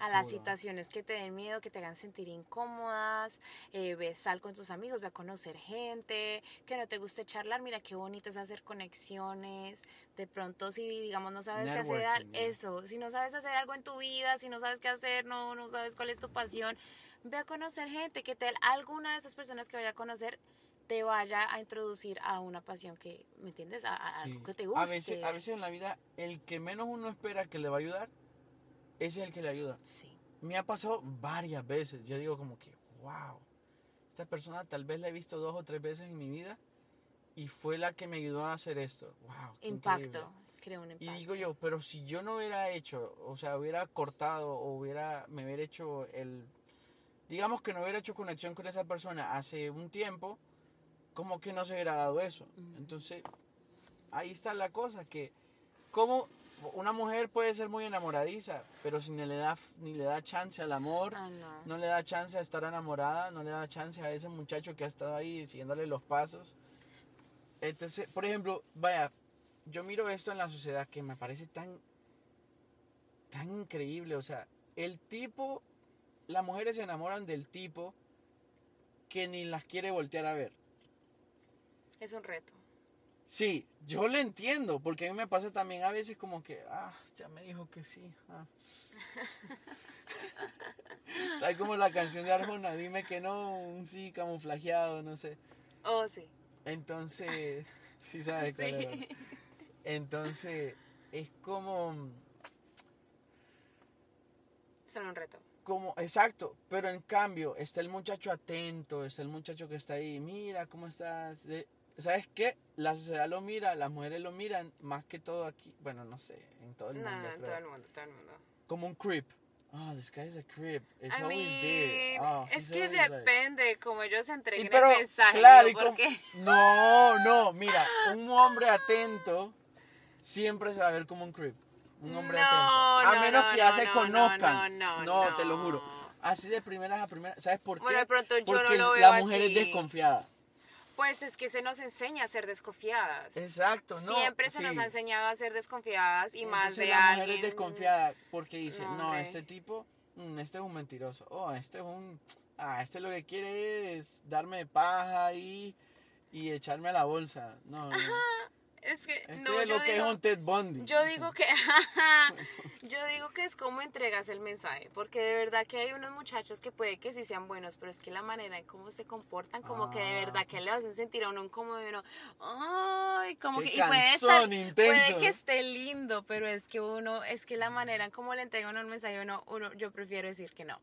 a las situaciones que te den miedo, que te hagan sentir incómodas, eh, ves, sal con tus amigos, ve a conocer gente, que no te guste charlar, mira qué bonito es hacer conexiones, de pronto si digamos no sabes qué hacer, eso, si no sabes hacer algo en tu vida, si no sabes qué hacer, no, no sabes cuál es tu pasión, ve a conocer gente, que te, alguna de esas personas que vaya a conocer te vaya a introducir a una pasión que, ¿me entiendes? A, a Sí. algo que te guste. A veces, a veces en la vida, el que menos uno espera que le va a ayudar, ese es el que le ayuda. Sí. Me ha pasado varias veces. Yo digo como que, wow, esta persona tal vez la he visto dos o tres veces en mi vida y fue la que me ayudó a hacer esto. Wow. Impacto, crea un Y impacto. digo yo, pero si yo no hubiera hecho, o sea, hubiera cortado o hubiera, me hubiera hecho el, digamos que no hubiera hecho conexión con esa persona hace un tiempo, como que no se hubiera dado eso. Entonces, ahí está la cosa, que como una mujer puede ser muy enamoradiza, pero si ni le da, ni le da chance al amor, Ah, no. no le da chance a estar enamorada, no le da chance a ese muchacho que ha estado ahí siguiéndole los pasos. Entonces, por ejemplo, vaya, yo miro esto en la sociedad que me parece tan, tan increíble. O sea, el tipo, las mujeres se enamoran del tipo que ni las quiere voltear a ver. Es un reto. Sí, yo le entiendo, porque a mí me pasa también a veces como que, ah, ya me dijo que sí. ah. Como la canción de Arjona, dime que no, un sí camuflajeado, no sé. Oh, sí. Entonces, sí sabes cuál. Entonces, es como, Son un reto. Como, exacto, pero en cambio está el muchacho atento, está el muchacho que está ahí, mira, ¿cómo estás? Eh, ¿Sabes qué? La sociedad lo mira, las mujeres lo miran, más que todo aquí, bueno, no sé, en todo el No, mundo, no, creo. todo el mundo, todo el mundo. como un creep. Oh, this guy is a creep. It's I always mean, there. Oh, es que always like- depende cómo ellos entreguen pero, el mensaje. claro, ¿no? como- Porque No, no, mira, un hombre atento siempre se va a ver como un creep. Un hombre No, atento. A no, menos no, que ya no, se no, conozcan. no, no, te lo no. juro. Así de primeras a primeras. ¿Sabes por qué? Bueno, de pronto yo no Porque lo veo la mujer es así. desconfiada. Pues es que se nos enseña a ser desconfiadas. Exacto, no, Siempre se nos ha enseñado a ser desconfiadas y más Entonces de la alguien. mujer es desconfiada porque dice, No, no, este tipo, mm, este es un mentiroso. Oh, este es un... Ah, este lo que quiere es darme paja y, y echarme a la bolsa. No, no. Es que Este no, es yo lo que digo, es un Ted Bundy. yo digo que yo digo que es como entregas el mensaje, porque de verdad que hay unos muchachos que puede que sí sean buenos, pero es que la manera en cómo se comportan, como que de Ah. verdad que le hacen sentir a uno como de uno, ay, como Qué que y puede estar, puede que esté lindo, pero es que uno, es que la manera en cómo le entrega uno el mensaje, uno, uno, yo prefiero decir que no.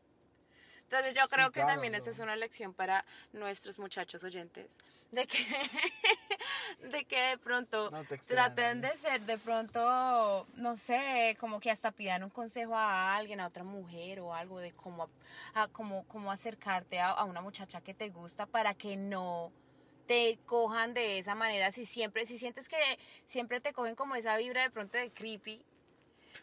Entonces yo creo que claro, también esa no. es una lección para nuestros muchachos oyentes, de que, de que de pronto No traten ¿eh? de ser de pronto, no sé, como que hasta pidan un consejo a alguien, a otra mujer o algo de cómo, a, cómo, cómo acercarte a, a una muchacha que te gusta para que no te cojan de esa manera si siempre si sientes que siempre te cogen como esa vibra de pronto de creepy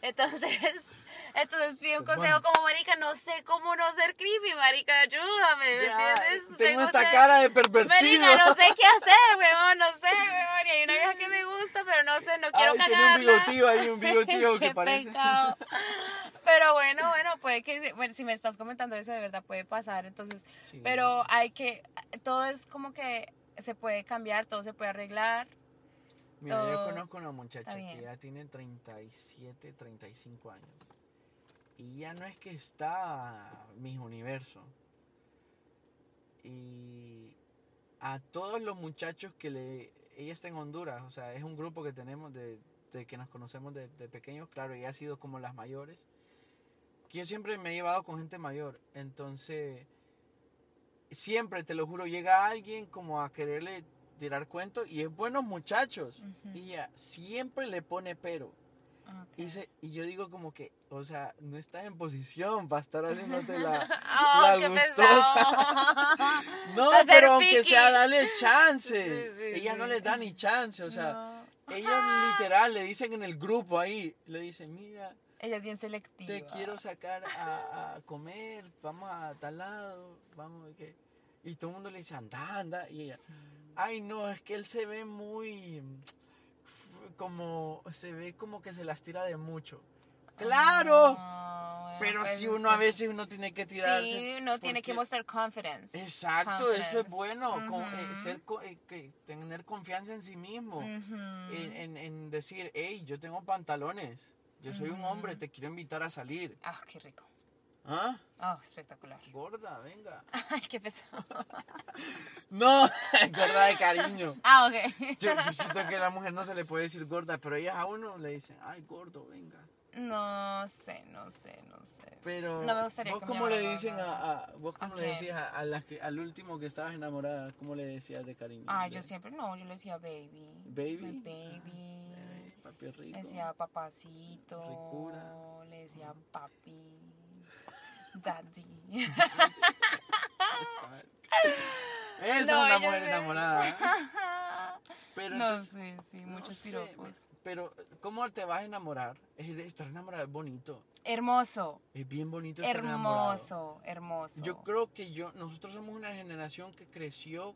entonces entonces pide un Pues consejo bueno. como marica no sé cómo no ser creepy marica ayúdame ¿me Ya, entiendes? Tengo Me esta cara de pervertido. Marica, no sé qué hacer, weón, no sé, weón. Y hay una vieja que me gusta, pero no sé, no quiero Ay, tiene un cagarla. bigotío ahí, un bigotío que parece. pecado. Pero bueno, bueno, puede que, bueno, si me estás comentando eso, de verdad puede pasar. Entonces, Sí. pero hay que, todo es como que se puede cambiar, todo se puede arreglar. Mira, yo conozco una muchacha que ya tiene 37, 35 años. Y ya no es que está mis universo. Y a todos los muchachos que le... Ella está en Honduras, o sea, es un grupo que tenemos de, de que nos conocemos de, de pequeños. Claro, ella ha sido como las mayores. Que yo siempre me he llevado con gente mayor. Entonces, siempre, te lo juro, llega alguien como a quererle tirar cuentos y es buenos muchachos. Y ella siempre le pone pero. Ok. Y, se- y yo digo como que, o sea, no estás en posición para estar haciéndote la, ¡Ah, la qué gustosa. No, a pero aunque piqui. sea, dale chance. Sí, sí, Ella no les da ni chance, o sea, No. ellos literal le dicen en el grupo ahí, le dicen, mira, Ella es bien selectiva. te quiero sacar a, a comer, vamos a tal lado, vamos, ¿qué? Y todo el mundo le dice, anda, anda, y ella. Ay no, es que él se ve muy, como, se ve como que se las tira de mucho. Claro. Ah, bueno, Pero pues si uno a veces uno tiene que tirarse. Sí, uno tiene que porque- mostrar confidence. Exacto, eso es Confidence. bueno, con- eh, ser, eh, que, tener confianza en sí mismo, Ujú. en, en- en decir, hey, yo tengo pantalones, yo soy un hombre, te quiero invitar a salir. Ah, qué rico. ¿Ah? Oh, espectacular. Gorda, venga. Ay, qué pesado. No, gorda de cariño. Ah, ok. Yo, yo siento que a la mujer no se le puede decir gorda, pero ellas a uno le dicen, ay, gordo, venga. No sé, no sé, no sé. Pero No me gustaría vos que me cómo le dicen a, a- vos cómo ¿A le decías a, a la que- al último que estabas enamorada, cómo le decías de cariño? Ah, yo siempre, no, yo le decía baby. Baby. My baby. Ay, papi rico. Le decía papacito. Ricura. Le decía papi. Daddy. Es No, una mujer enamorada. Pero no entonces, sé, sí, no muchos sé, piropos. Pero, ¿cómo te vas a enamorar? Es de estar enamorado, es bonito. Hermoso, Es bien bonito estar enamorado. hermoso, hermoso. Yo creo que yo, nosotros somos una generación que creció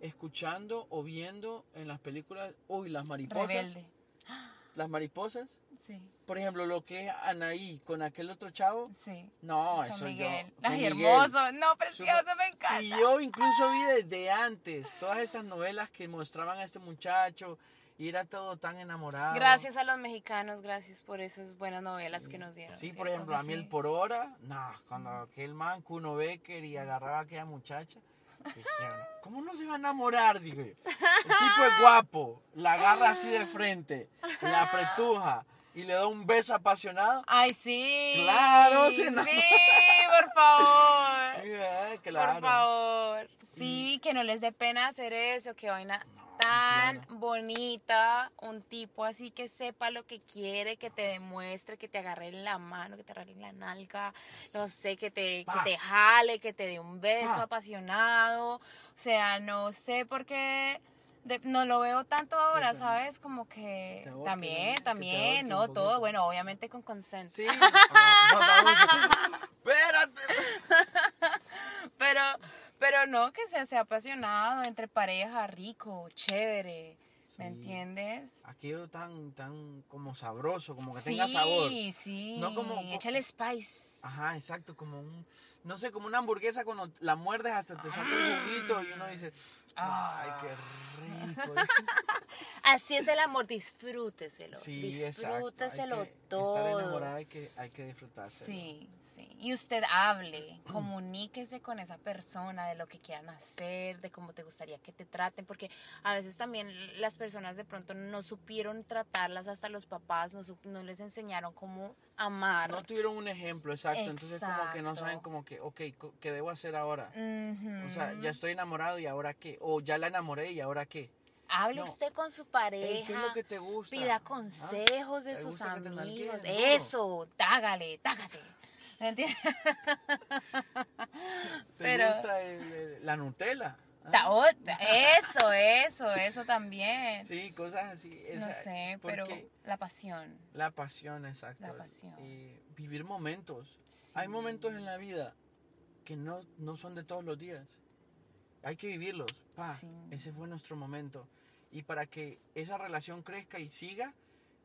escuchando o viendo en las películas, uy, las mariposas. Rebelde. Las mariposas. Sí, Por ejemplo, lo que Anaí con aquel otro chavo. sí. No, Con eso Miguel. yo. Ay, Miguel. hermoso. No, precioso, me encanta. Y yo incluso vi desde antes todas estas novelas que mostraban a este muchacho y era todo tan enamorado. Gracias a los mexicanos, gracias por esas buenas novelas que nos dieron. Sí, por ¿cierto ejemplo, a mí el sí? por hora, no, cuando aquel man Kuno Becker y agarraba a aquella muchacha, dijeron, ¿cómo no se va a enamorar? Digo yo. El tipo es guapo, la agarra así de frente, la apretuja y le da un beso apasionado. Ay, sí. Claro, se enamora. Sí, por favor. Eh, claro. Por favor. Sí, que no les dé pena hacer eso, que vaina tan claro. bonita. Un tipo así que sepa lo que quiere, que te demuestre, que te agarre en la mano, que te agarre en la nalga, no sé, que te, que te jale, que te dé un beso Pa. apasionado. O sea, no sé por qué. De- no lo veo tanto ahora. ¿sabes? Como que también, también, no, todo, bueno, obviamente con consent. Sí. Ah, Espérate. Pero, pero no que sea, sea apasionado entre pareja, rico, chévere, ¿me Sí. entiendes? Aquello tan, tan como sabroso, como que sí, tenga sabor. sí. No como- Échale spice. Ajá, exacto, como un, no sé, como una hamburguesa cuando la muerdes hasta te saca el juguito y uno dice, ay, qué rico. Así es el amor, disfrúteselo. Sí, disfrúteselo todo. Estar enamorado hay que, hay que disfrutarse. Sí, sí. Y usted hable, comuníquese con esa persona de lo que quieran hacer, de cómo te gustaría que te traten, porque a veces también las personas de pronto no supieron tratarlas, hasta los papás no, no les enseñaron cómo amar. No tuvieron un ejemplo, exacto. Entonces como que no saben como que, ok, ¿qué debo hacer ahora? O sea, ya estoy enamorado y ahora qué? O ya la enamoré y ahora qué? Hable no. usted con su Ey, pareja. ¿Qué es lo que te gusta? Pida ¿Ah? consejos de ¿Te sus amigos. Eso, tágale, tágate. ¿Me entiendes? ¿Te Pero- gusta el- el- la Nutella? ¿Ah? Eso, eso, eso también. Sí, cosas así. no esa- sé, pero la pasión. La pasión, exacto. La pasión. Y vivir momentos. Sí. Hay momentos en la vida que no, no son de todos los días. Hay que vivirlos. Pa, Sí. ese fue nuestro momento. Y para que esa relación crezca y siga,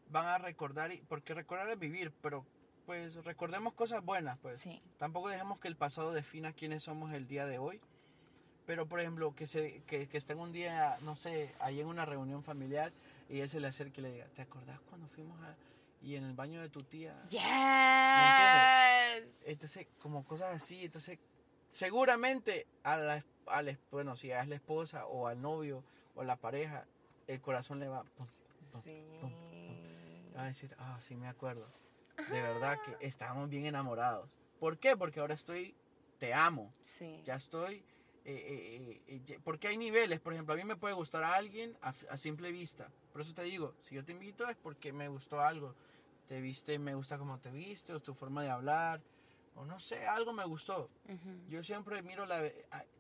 van a recordar, y- porque recordar es vivir, pero pues recordemos cosas buenas, pues. Sí. Tampoco dejemos que el pasado defina quiénes somos el día de hoy. Pero, por ejemplo, que, se, que, que estén un día, no sé, ahí en una reunión familiar y él se le acerque y le diga, ¿te acordás cuando fuimos a, y en el baño de tu tía? Yes. Entonces, como cosas así, entonces, seguramente a la, a la- bueno, si es la esposa o al novio o a la pareja, el corazón le va, pum, pum, Sí. pum, pum. va a decir, ah, sí me acuerdo. De verdad que estábamos bien enamorados. ¿Por qué? Porque ahora estoy, te amo, Sí. ya estoy, eh, eh, eh, porque hay niveles, por ejemplo, a mí me puede gustar a alguien a, a simple vista. Por eso te digo, si yo te invito es porque me gustó algo. Te viste, me gusta cómo te viste, o tu forma de hablar, o no sé, algo me gustó. Yo siempre miro la...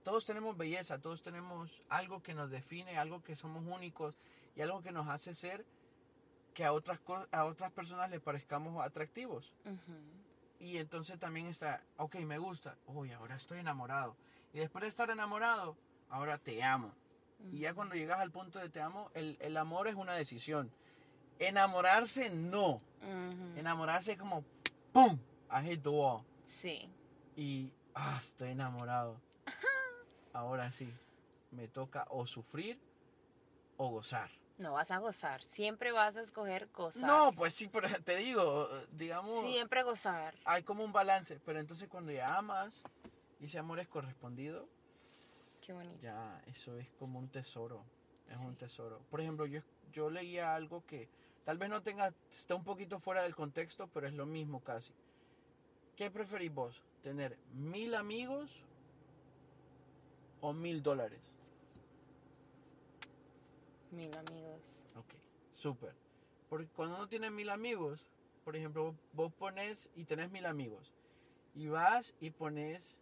Todos tenemos belleza, todos tenemos algo que nos define, algo que somos únicos y algo que nos hace ser que a otras, a otras personas les parezcamos atractivos. Y entonces también está, ok, me gusta, uy, ahora estoy enamorado. Y después de estar enamorado, ahora te amo. Y ya cuando llegas al punto de te amo, el, el amor es una decisión. Enamorarse, no. Enamorarse es como, ¡pum! I hit the wall. Sí. Y, ah, estoy enamorado. Ahora sí, me toca o sufrir o gozar. No vas a gozar. Siempre vas a escoger gozar. No, pues sí, pero te digo, digamos, Siempre gozar. hay como un balance, pero entonces cuando ya amas y ese amor es correspondido, Qué bonito. ya eso es como un tesoro, es un tesoro. Por ejemplo, yo, yo leía algo que tal vez no tenga, está un poquito fuera del contexto, pero es lo mismo casi. ¿Qué preferís vos? ¿Tener mil amigos o mil dólares? Mil amigos. Ok, súper. Porque cuando uno tiene mil amigos, por ejemplo, vos pones y tenés mil amigos, y vas y pones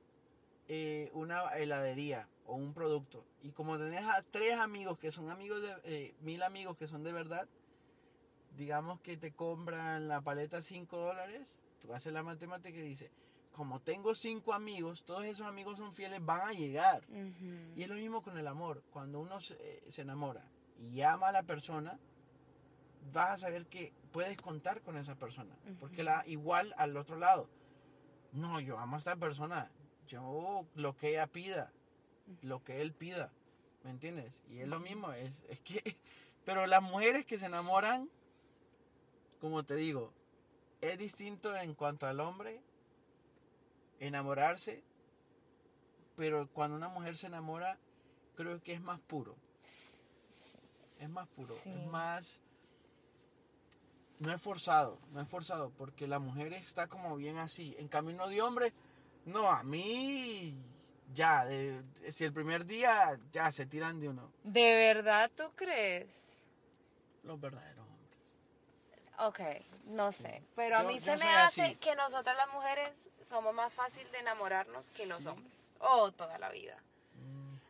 eh, una heladería o un producto, y como tenés a tres amigos que son amigos de, eh, mil amigos que son de verdad, digamos que te compran la paleta 5 dólares, tú haces la matemática y dices, como tengo cinco amigos, todos esos amigos son fieles, van a llegar. Y es lo mismo con el amor. Cuando uno se, eh, se enamora y ama a la persona, vas a saber que puedes contar con esa persona. Porque la, igual al otro lado, no, yo amo a esta persona. Yo lo que ella pida, lo que él pida. ¿Me entiendes? Y es lo mismo. Es, es que, pero las mujeres que se enamoran, como te digo, es distinto en cuanto al hombre enamorarse pero cuando una mujer se enamora, creo que es más puro. Es más puro, Sí. es más... No es forzado, no es forzado, porque la mujer está como bien así. En cambio, uno de hombre, no, a mí ya, de- si el primer día ya se tiran de uno. ¿De verdad tú crees? Los verdaderos hombres. Ok, no sé. Pero a mí se me hace así. que nosotras las mujeres somos más fácil de enamorarnos que los hombres. Oh, toda la vida.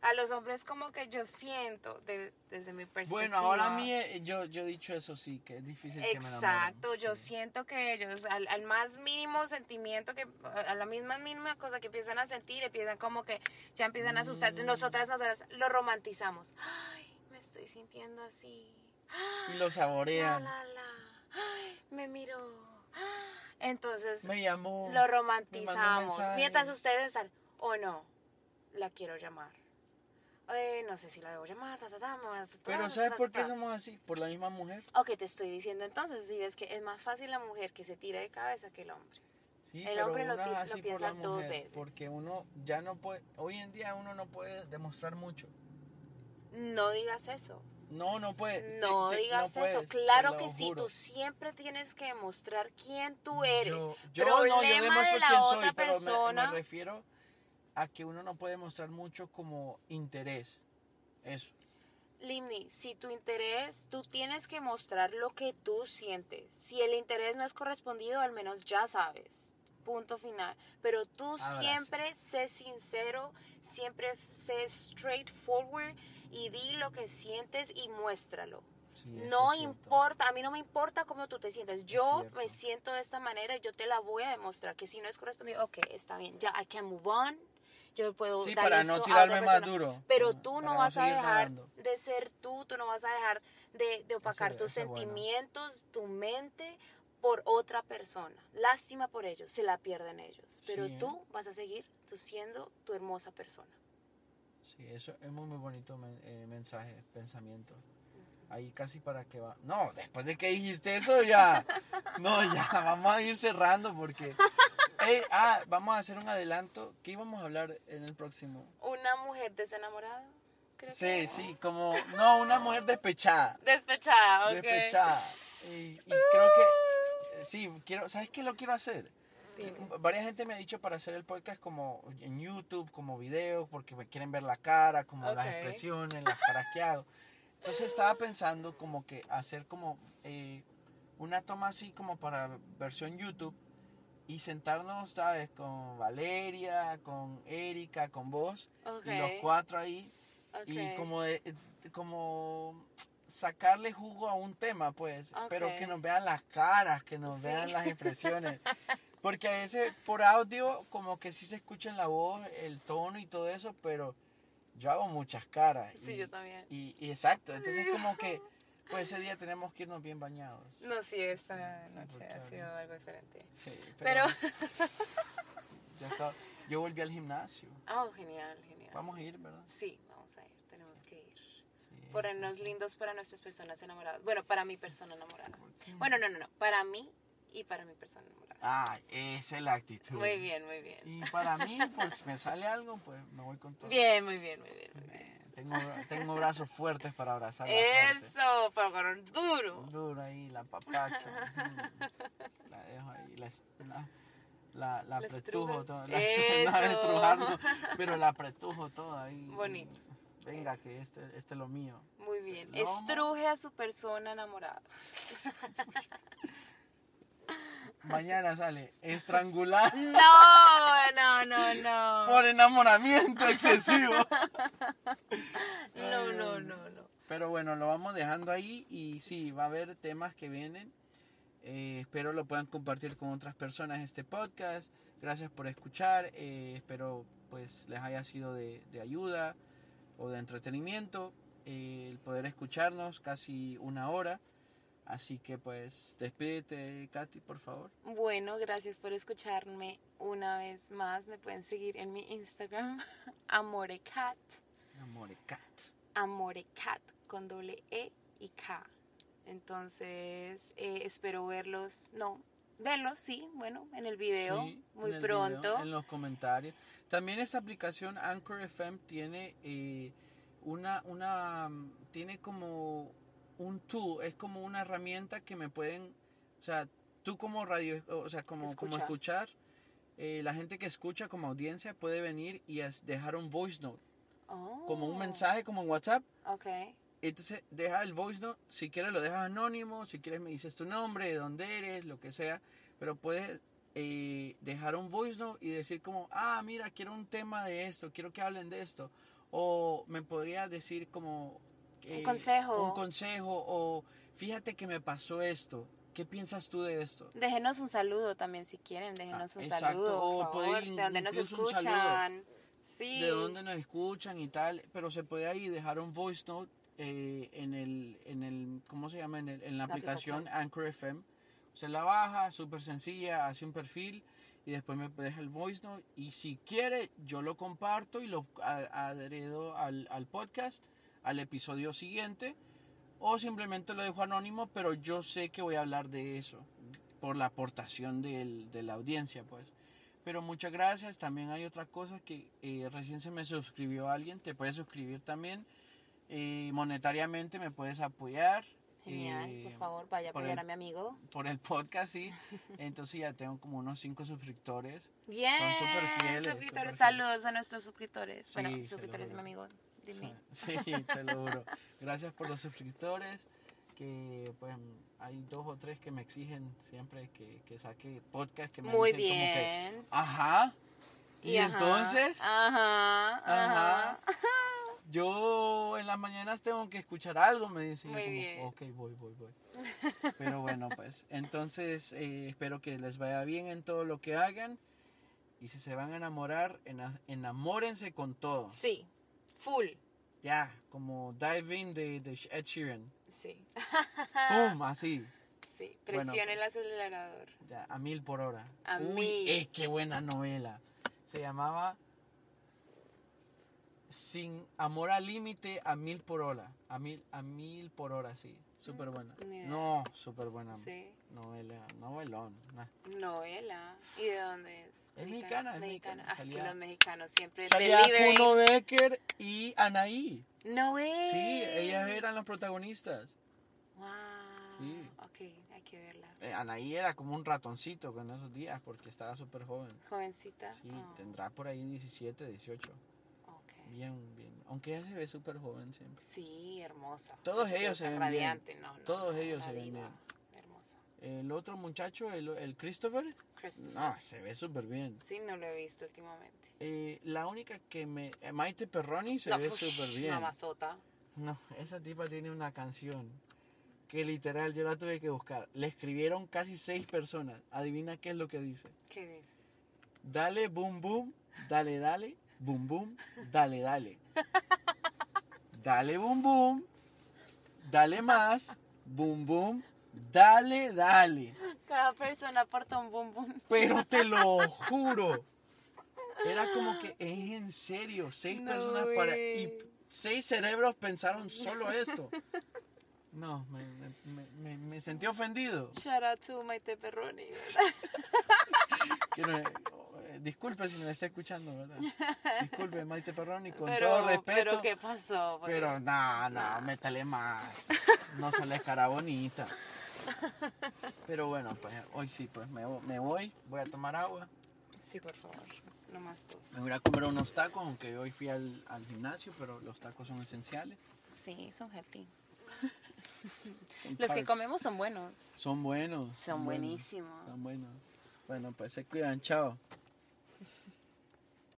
A los hombres como que yo siento, de- desde mi perspectiva. Bueno, ahora a mí, eh, yo, yo he dicho eso sí, que es difícil que me. Exacto, yo Sí. siento que ellos al, al más mínimo sentimiento que a la misma mínima cosa que empiezan a sentir, empiezan como que ya empiezan a asustar. Mm. Nosotras nosotras lo romantizamos. Ay, me estoy sintiendo así. Y lo La saborean. la la. Ay, me miró. Entonces Me llamó. lo romantizamos. Mientras ustedes están, o no, la quiero llamar. Eh, no sé si la debo llamar. ta, ta, ta, Pero ¿sabes por qué somos así? Por la misma mujer. Ok, te estoy diciendo entonces, si ves que es más fácil la mujer que se tira de cabeza que el hombre. Sí, El pero hombre lo lo así por piensa dos mujer, veces. Porque uno ya no puede, hoy en día uno no puede demostrar mucho. No digas eso. No, no puede. No Sí, sí, digas no puedes, eso. Claro que sí, juro. tú siempre tienes que demostrar quién tú eres. Yo, yo Problema no, yo demuestro de la quién otra soy, pero me- persona. me, refiero a que uno no puede mostrar mucho como interés. Eso. Limni, si tu interés, tú tienes que mostrar lo que tú sientes. Si el interés no es correspondido, al menos ya sabes. Punto final. Pero tú siempre sé sincero, siempre sé straightforward y di lo que sientes y muéstralo. Sí, No importa, a mí no me importa cómo tú te sientes. Yo me siento de esta manera y yo te la voy a demostrar. Que si no es correspondido, ok, está bien, ya, I can move on. Yo puedo Sí, para no a tirarme otra más duro. Pero tú no vas a dejar nadando. de ser tú, tú no vas a dejar de, de opacar tus bueno. sentimientos, tu mente por otra persona. Lástima por ellos, se la pierden ellos. Pero Sí, tú vas a seguir tú siendo tu hermosa persona. Sí, eso es muy, muy bonito men- eh, mensaje, pensamiento. Ahí casi para que va. No, después de que dijiste eso ya. No, ya, vamos a ir cerrando porque. Ah, vamos a hacer un adelanto. ¿Qué íbamos a hablar en el próximo? Una mujer desenamorada. Creo Sí, que- sí, como. No, una mujer despechada. Despechada, ok. Despechada. Y, y creo que. eh, Sí, quiero. ¿Sabes qué lo quiero hacer? Dime. Varias gente me ha dicho para hacer el podcast como en YouTube, como video, porque me quieren ver la cara, como las Ok. expresiones, las caras que hago. Entonces estaba pensando como que hacer como eh, una toma así como para versión YouTube y sentarnos, ¿sabes? Con Valeria, con Erika, con vos, Ok. y los cuatro ahí, y Ok. como, de- como sacarle jugo a un tema, pues, pero Ok. que nos vean las caras, que nos Sí. vean las expresiones. Porque a veces por audio como que sí se escucha en la voz el tono y todo eso, pero yo hago muchas caras. Sí, y, yo también. Y, y exacto, entonces como que Pues ese día tenemos que irnos bien bañados. No, sí, esta Sí, noche ha sido algo diferente. Sí, Pero... ya está- yo volví al gimnasio. Oh, genial, genial. Vamos a ir, ¿verdad? Sí, vamos a ir, tenemos que ir. Sí, Ponernos sí, lindos para nuestras personas enamoradas. Bueno, para mi persona enamorada. Bueno, no, no, no. Para mí y para mi persona enamorada. Ah, esa es la actitud. Muy bien, muy bien. Y para mí, pues me sale algo, pues me voy con todo. Bien, muy bien, muy bien. muy bien. Bien, Tengo, tengo brazos fuertes para abrazar. Eso, para agarrar duro. Duro ahí, la papacha. la dejo ahí, la, la, la, apretujo todo. La no, pero la apretujo todo ahí. Bonito. Venga, que este, este es lo mío. Muy bien. Lomo. Estruje a su persona enamorada. Mañana sale estrangular No, no, no, no. por enamoramiento excesivo. No, no, no, no. Pero bueno, lo vamos dejando ahí y sí, va a haber temas que vienen. Eh, espero lo puedan compartir con otras personas este podcast. Gracias por escuchar. eh, espero pues les haya sido de, de ayuda o de entretenimiento eh, el poder escucharnos casi una hora. Así que pues despídete, Katy, por favor. Bueno, gracias por escucharme una vez más. Me pueden seguir en mi Instagram, amorecat, Amore, Cat. amorecat, con doble E y K. Entonces, eh, espero verlos, no, verlos, sí, bueno, en el video, Sí, muy en el pronto. video, en los comentarios. También esta aplicación Anchor FM tiene eh, una, una, mm, tiene como un tool, es como una herramienta que me pueden, o sea, tú como radio, o sea, como, como Escucha. escuchar, eh, la gente que escucha como audiencia puede venir y dejar un voice note, como un Oh, mensaje como en WhatsApp. Ok, Entonces, deja el voice note. Si quieres, lo dejas anónimo. Si quieres, me dices tu nombre, de dónde eres, lo que sea. Pero puedes eh, dejar un voice note y decir, como, ah, mira, quiero un tema de esto, quiero que hablen de esto. O me podría decir, como. Un consejo. Un consejo. O fíjate que me pasó esto. ¿Qué piensas tú de esto? déjenos un saludo también si quieren, déjenos Ah, un exacto, saludo, o por de donde nos escuchan. Sí. de dónde nos escuchan y tal, pero se puede ahí dejar un voice note eh, en el, en el, ¿cómo se llama? En, el- en la, La aplicación, aplicación. Anchor FM. Se la baja, súper sencilla, hace un perfil y después me deja el voice note y si quiere yo lo comparto y lo adheredo al, al podcast, al episodio siguiente o simplemente lo dejo anónimo, pero yo sé que voy a hablar de eso por la aportación del- de la audiencia, pues. Pero muchas gracias. También hay otra cosa que eh, recién se me suscribió alguien. Te puedes suscribir también. Eh, monetariamente me puedes apoyar. Genial, eh, por favor, vaya a apoyar el- a mi amigo. Por el podcast, sí. Entonces ya tengo como unos cinco suscriptores. Bien, súper fieles, súper suscriptores, fieles. saludos a nuestros suscriptores. Sí, bueno, suscriptores de mi amigo, Sí, sí, te lo juro. Gracias por los suscriptores. Que pues hay dos o tres que me exigen siempre que, que saque podcast. Que me Muy dicen como que, bien. ajá. Y, ajá, entonces... Ajá, ajá. Ajá. Yo en las mañanas tengo que escuchar algo, me dicen. y Muy como, bien. Ok, voy, voy, voy. Pero bueno, pues entonces eh, espero que les vaya bien en todo lo que hagan. Y si se van a enamorar, ena- enamórense con todo. Sí, full. Ya, como Diving de, de Ed Sheeran. Sí, ¡Pum! Así. sí. Bueno, Presione el acelerador. Ya, a mil por hora. A Uy, mil. eh, qué buena novela. Se llamaba Sin amor al límite a mil por hora. A mil, a mil por hora, sí. Súper buena. No, súper buena. Sí. Novela, novelón. nah. Novela. ¿Y de dónde es? Es mexicana, es mexicana. Ah, es que Salía- los mexicanos siempre Salía delivery. Kuno Becker y Anaí. No es. Sí, ellas eran los protagonistas. Wow. Sí. Ok, hay que verla. Eh, Anaí era como un ratoncito con esos días porque estaba súper joven. Jovencita. Sí, Oh, tendrá por ahí 17, 18. ok. Bien, bien. Aunque ella se ve súper joven siempre. Sí, hermosa. Todos ellos se ven bien. radiante, No, no, Todos ellos se ven bien. El otro muchacho, el, el Christopher, Chris. no, se ve súper bien. Sí, no lo he visto últimamente. Eh, la única que me... eh, Maite Perroni se No, ve súper bien. Mamazota. No, esa tipa tiene una canción que literal yo la tuve que buscar. Le escribieron casi seis personas. Adivina qué es lo que dice. ¿Qué dice? Dale, boom, boom, dale, dale, boom, boom, dale, dale. Dale, boom, boom, dale más, boom, boom, dale, dale. Cada persona aporta un boom boom. Pero te lo juro. Era como que es en serio, seis No personas para... Y seis cerebros pensaron solo esto. No, me, me, me- me- me sentí ofendido. Shout out to Maite Perroni. No- eh, disculpe si me está escuchando, ¿verdad? Disculpe, Maite Perroni, con Pero, todo respeto. pero ¿qué pasó? Pero no, no, métale más. No sale cara bonita. Pero bueno, pues hoy sí, pues me, me voy, voy a tomar agua. Sí, por favor. No más dos. Me voy a comer unos tacos, aunque hoy fui al, al gimnasio, pero los tacos son esenciales. Sí, son healthy. Son Los que comemos son buenos. Son buenos. Son buenos, buenísimos. Son buenos. Bueno, pues se cuidan, chao.